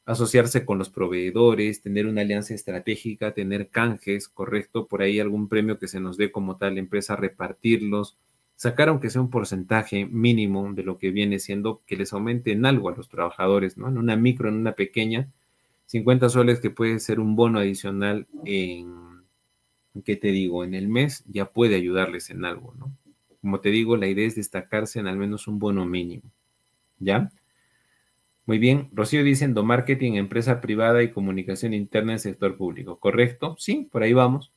S1: asociarse con los proveedores, tener una alianza estratégica, tener canjes, correcto, por ahí algún premio que se nos dé como tal empresa, repartirlos, sacar aunque sea un porcentaje mínimo de lo que viene siendo, que les aumente en algo a los trabajadores, ¿no? En una micro, en una pequeña, 50 soles que puede ser un bono adicional en, ¿qué te digo? En el mes, ya puede ayudarles en algo, ¿no? Como te digo, la idea es destacarse en al menos un bono mínimo. ¿Ya? Muy bien. Rocío dice endomarketing, empresa privada y comunicación interna en sector público. ¿Correcto? Sí, por ahí vamos.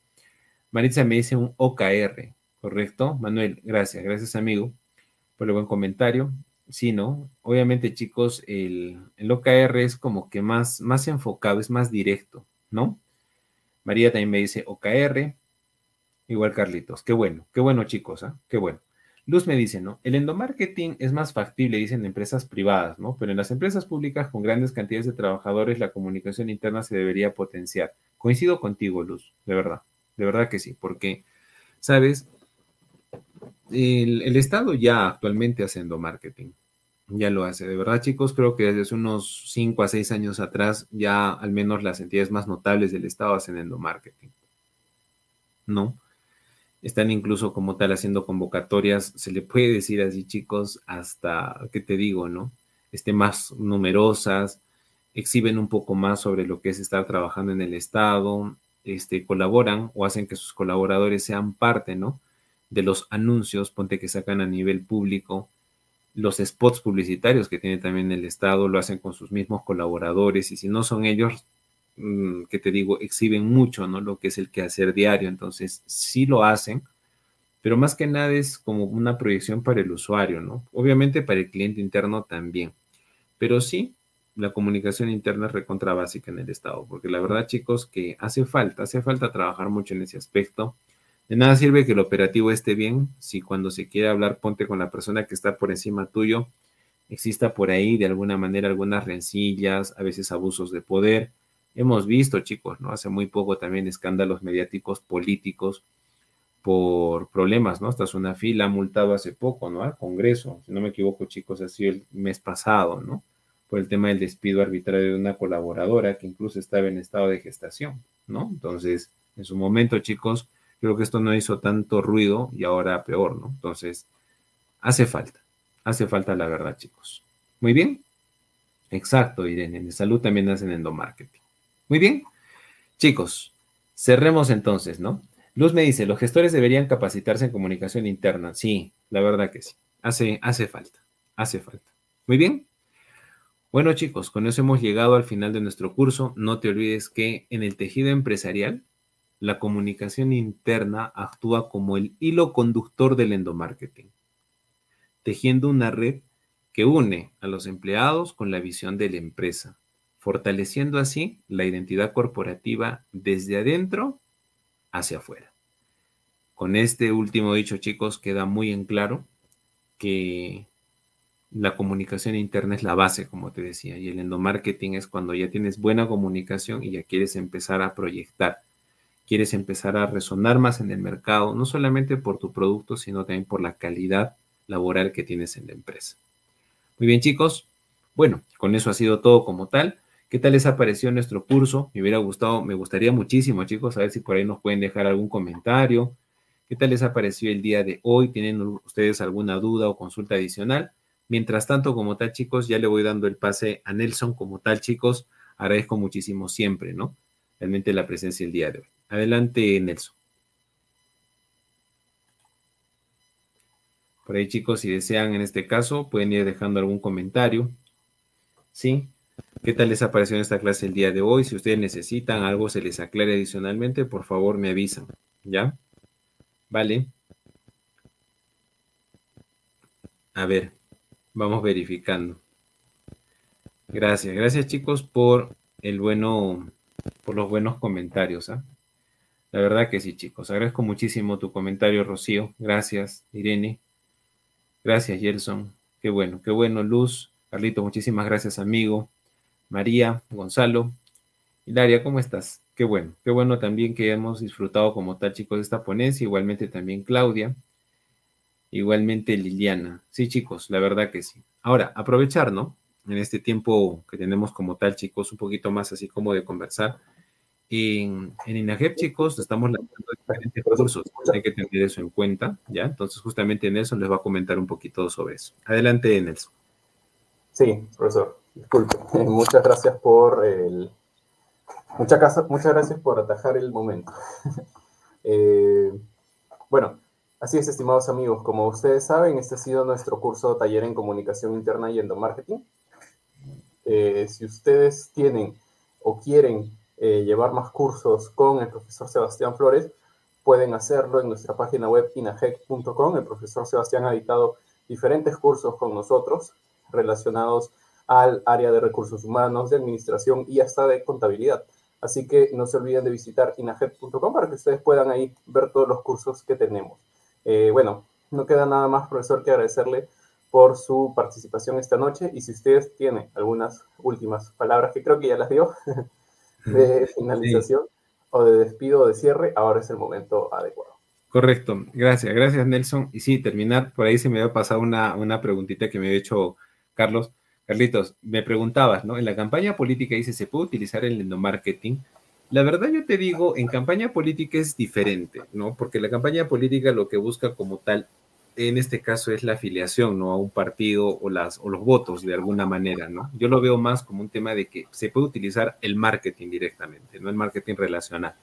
S1: Maritza me dice un OKR. ¿Correcto? Manuel, gracias. Gracias, amigo, por el buen comentario. Sí, ¿no? Obviamente, chicos, el, el OKR es como que más, más enfocado, es más directo, ¿no? María también me dice OKR. Igual Carlitos, qué bueno, qué bueno chicos, ¿ah? qué bueno. Luz me dice, ¿no? El endomarketing es más factible, dicen empresas privadas, ¿no? Pero en las empresas públicas con grandes cantidades de trabajadores la comunicación interna se debería potenciar. Coincido contigo, Luz, de verdad, de verdad que sí, porque, ¿sabes? El, el Estado ya actualmente hace endomarketing, ya lo hace. De verdad, chicos, creo que desde unos 5 a 6 años atrás ya al menos las entidades más notables del Estado hacen endomarketing. ¿No? Están incluso como tal haciendo convocatorias, se le puede decir así, chicos, hasta, ¿qué te digo, no? Este, más numerosas, exhiben un poco más sobre lo que es estar trabajando en el Estado, este, colaboran o hacen que sus colaboradores sean parte, ¿no? De los anuncios, ponte que sacan a nivel público, los spots publicitarios que tiene también el Estado lo hacen con sus mismos colaboradores y si no son ellos, mm, que te digo, exhiben mucho, ¿no? Lo que es el quehacer diario, entonces sí lo hacen, pero más que nada es como una proyección para el usuario, ¿no? Obviamente para el cliente interno también, pero sí, la comunicación interna es recontra básica en el Estado, porque la verdad, chicos, que hace falta, hace falta trabajar mucho en ese aspecto. De nada sirve que el operativo esté bien si cuando se quiere hablar, ponte con la persona que está por encima tuyo, exista por ahí de alguna manera algunas rencillas, a veces abusos de poder. Hemos visto, chicos, ¿no? Hace muy poco también escándalos mediáticos políticos por problemas, ¿no? Hasta una fila multado hace poco, ¿no? Al Congreso, si no me equivoco, chicos, ha sido el mes pasado, ¿no? por el tema del despido arbitrario de una colaboradora que incluso estaba en estado de gestación, ¿no? Entonces, en su momento, chicos, creo que esto no hizo tanto ruido y ahora peor, ¿no? Entonces, hace falta, hace falta la verdad, chicos. Muy bien. Exacto, Irene. En salud también hacen endomarketing. Muy bien. Chicos, cerremos entonces, ¿no? Luz me dice, los gestores deberían capacitarse en comunicación interna. Sí, la verdad que sí. Hace, hace falta, hace falta. Muy bien. Bueno chicos, con eso hemos llegado al final de nuestro curso. No te olvides que en el tejido empresarial, la comunicación interna actúa como el hilo conductor del endomarketing, tejiendo una red que une a los empleados con la visión de la empresa, fortaleciendo así la identidad corporativa desde adentro hacia afuera. Con este último dicho, chicos, queda muy en claro que la comunicación interna es la base, como te decía, y el endomarketing es cuando ya tienes buena comunicación y ya quieres empezar a proyectar, quieres empezar a resonar más en el mercado, no solamente por tu producto, sino también por la calidad laboral que tienes en la empresa. Muy bien, chicos. Bueno, con eso ha sido todo como tal. ¿Qué tal les ha parecido nuestro curso? Me hubiera gustado, me gustaría muchísimo, chicos, a ver si por ahí nos pueden dejar algún comentario. ¿Qué tal les ha parecido el día de hoy? ¿Tienen ustedes alguna duda o consulta adicional? Mientras tanto, como tal, chicos, ya le voy dando el pase a Nelson como tal, chicos. Agradezco muchísimo siempre, ¿no? Realmente la presencia el día de hoy. Adelante, Nelson. Por ahí, chicos, si desean en este caso, pueden ir dejando algún comentario. ¿Sí? ¿Qué tal les ha parecido esta clase el día de hoy? Si ustedes necesitan algo, se les aclare adicionalmente, por favor me avisan. ¿Ya? Vale. A ver. Vamos verificando. Gracias, gracias chicos por el bueno, por los buenos comentarios. ¿ah? La verdad que sí, chicos. Agradezco muchísimo tu comentario, Rocío. Gracias, Irene. Gracias, Gerson. Qué bueno, qué bueno, Luz. Carlito, muchísimas gracias, amigo. María, Gonzalo. Hilaria, ¿cómo estás? Qué bueno, qué bueno también que hemos disfrutado como tal, chicos, de esta ponencia. Igualmente también Claudia. Igualmente Liliana. Sí, chicos, la verdad que sí. Ahora, aprovechar, ¿no? En este tiempo que tenemos como tal, chicos, un poquito más así como de conversar. En, en INAGEP, chicos, estamos lanzando diferentes cursos. Hay que tener eso en cuenta, ¿ya? Entonces, justamente Nelson les va a comentar un poquito sobre eso. Adelante, Nelson.
S2: Sí, profesor. Disculpe. Muchas gracias por el... Muchas, muchas gracias por atajar el momento. eh, bueno, Así es, estimados amigos, como ustedes saben, este ha sido nuestro curso taller en comunicación interna y endomarketing. Eh, si ustedes tienen o quieren eh, llevar más cursos con el profesor Sebastián Flores, pueden hacerlo en nuestra página web inajec.com. El profesor Sebastián ha editado diferentes cursos con nosotros relacionados al área de recursos humanos, de administración y hasta de contabilidad. Así que no se olviden de visitar inajec.com para que ustedes puedan ahí ver todos los cursos que tenemos. Eh, bueno, no queda nada más, profesor, que agradecerle por su participación esta noche y si ustedes tienen algunas últimas palabras, que creo que ya las dio, de finalización o de despido o de cierre, ahora es el momento adecuado.
S1: Correcto, gracias, gracias Nelson. Y sí, terminar, por ahí se me había pasado una, una preguntita que me había hecho Carlos, Carlitos, me preguntabas, ¿no? En la campaña política dice, ¿se puede utilizar el endomarketing? La verdad yo te digo, en campaña política es diferente, ¿no? Porque la campaña política lo que busca como tal, en este caso, es la afiliación, ¿no? A un partido o, las, o los votos de alguna manera, ¿no? Yo lo veo más como un tema de que se puede utilizar el marketing directamente, no el marketing relacional.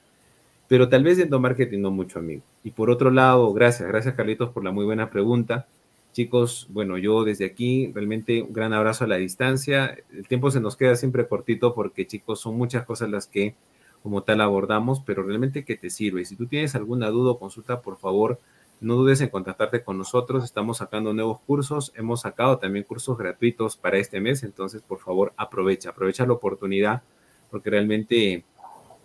S1: Pero tal vez endomarketing no mucho, amigo. Y por otro lado, gracias, gracias Carlitos por la muy buena pregunta. Chicos, bueno, yo desde aquí realmente un gran abrazo a la distancia. El tiempo se nos queda siempre cortito porque chicos son muchas cosas las que como tal abordamos, pero realmente que te sirve. Si tú tienes alguna duda o consulta, por favor, no dudes en contactarte con nosotros. Estamos sacando nuevos cursos. Hemos sacado también cursos gratuitos para este mes. Entonces, por favor, aprovecha, aprovecha la oportunidad, porque realmente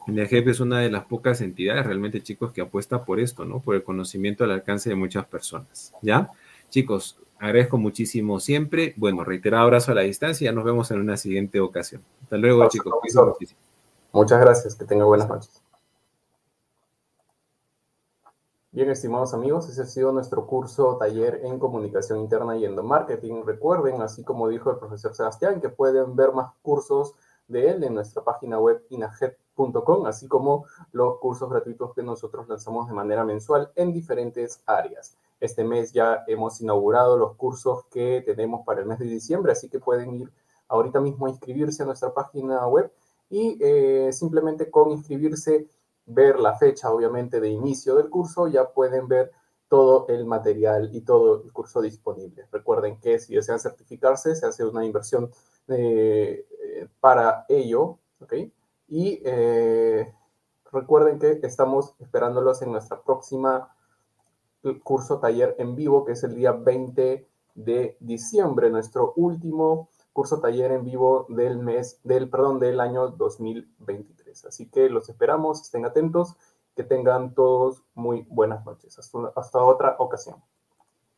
S1: el jefe es una de las pocas entidades realmente, chicos, que apuesta por esto, ¿no? Por el conocimiento al alcance de muchas personas. ¿Ya? Chicos, agradezco muchísimo siempre. Bueno, reiterado abrazo a la distancia. Ya nos vemos en una siguiente ocasión. Hasta luego, chicos.
S2: Muchas gracias, que tengan buenas noches. Bien, estimados amigos, ese ha sido nuestro curso taller en comunicación interna y endomarketing. Recuerden, así como dijo el profesor Sebastián, que pueden ver más cursos de él en nuestra página web inajet.com, así como los cursos gratuitos que nosotros lanzamos de manera mensual en diferentes áreas. Este mes ya hemos inaugurado los cursos que tenemos para el mes de diciembre, así que pueden ir ahorita mismo a inscribirse a nuestra página web y eh, simplemente con inscribirse, ver la fecha obviamente de inicio del curso, ya pueden ver todo el material y todo el curso disponible. Recuerden que si desean certificarse, se hace una inversión eh, para ello, ¿ok? Y eh, recuerden que estamos esperándolos en nuestra próxima curso taller en vivo, que es el día 20 de diciembre, nuestro último curso taller en vivo del mes, del, perdón, del año 2023. Así que los esperamos, estén atentos, que tengan todos muy buenas noches. hasta, otra ocasión.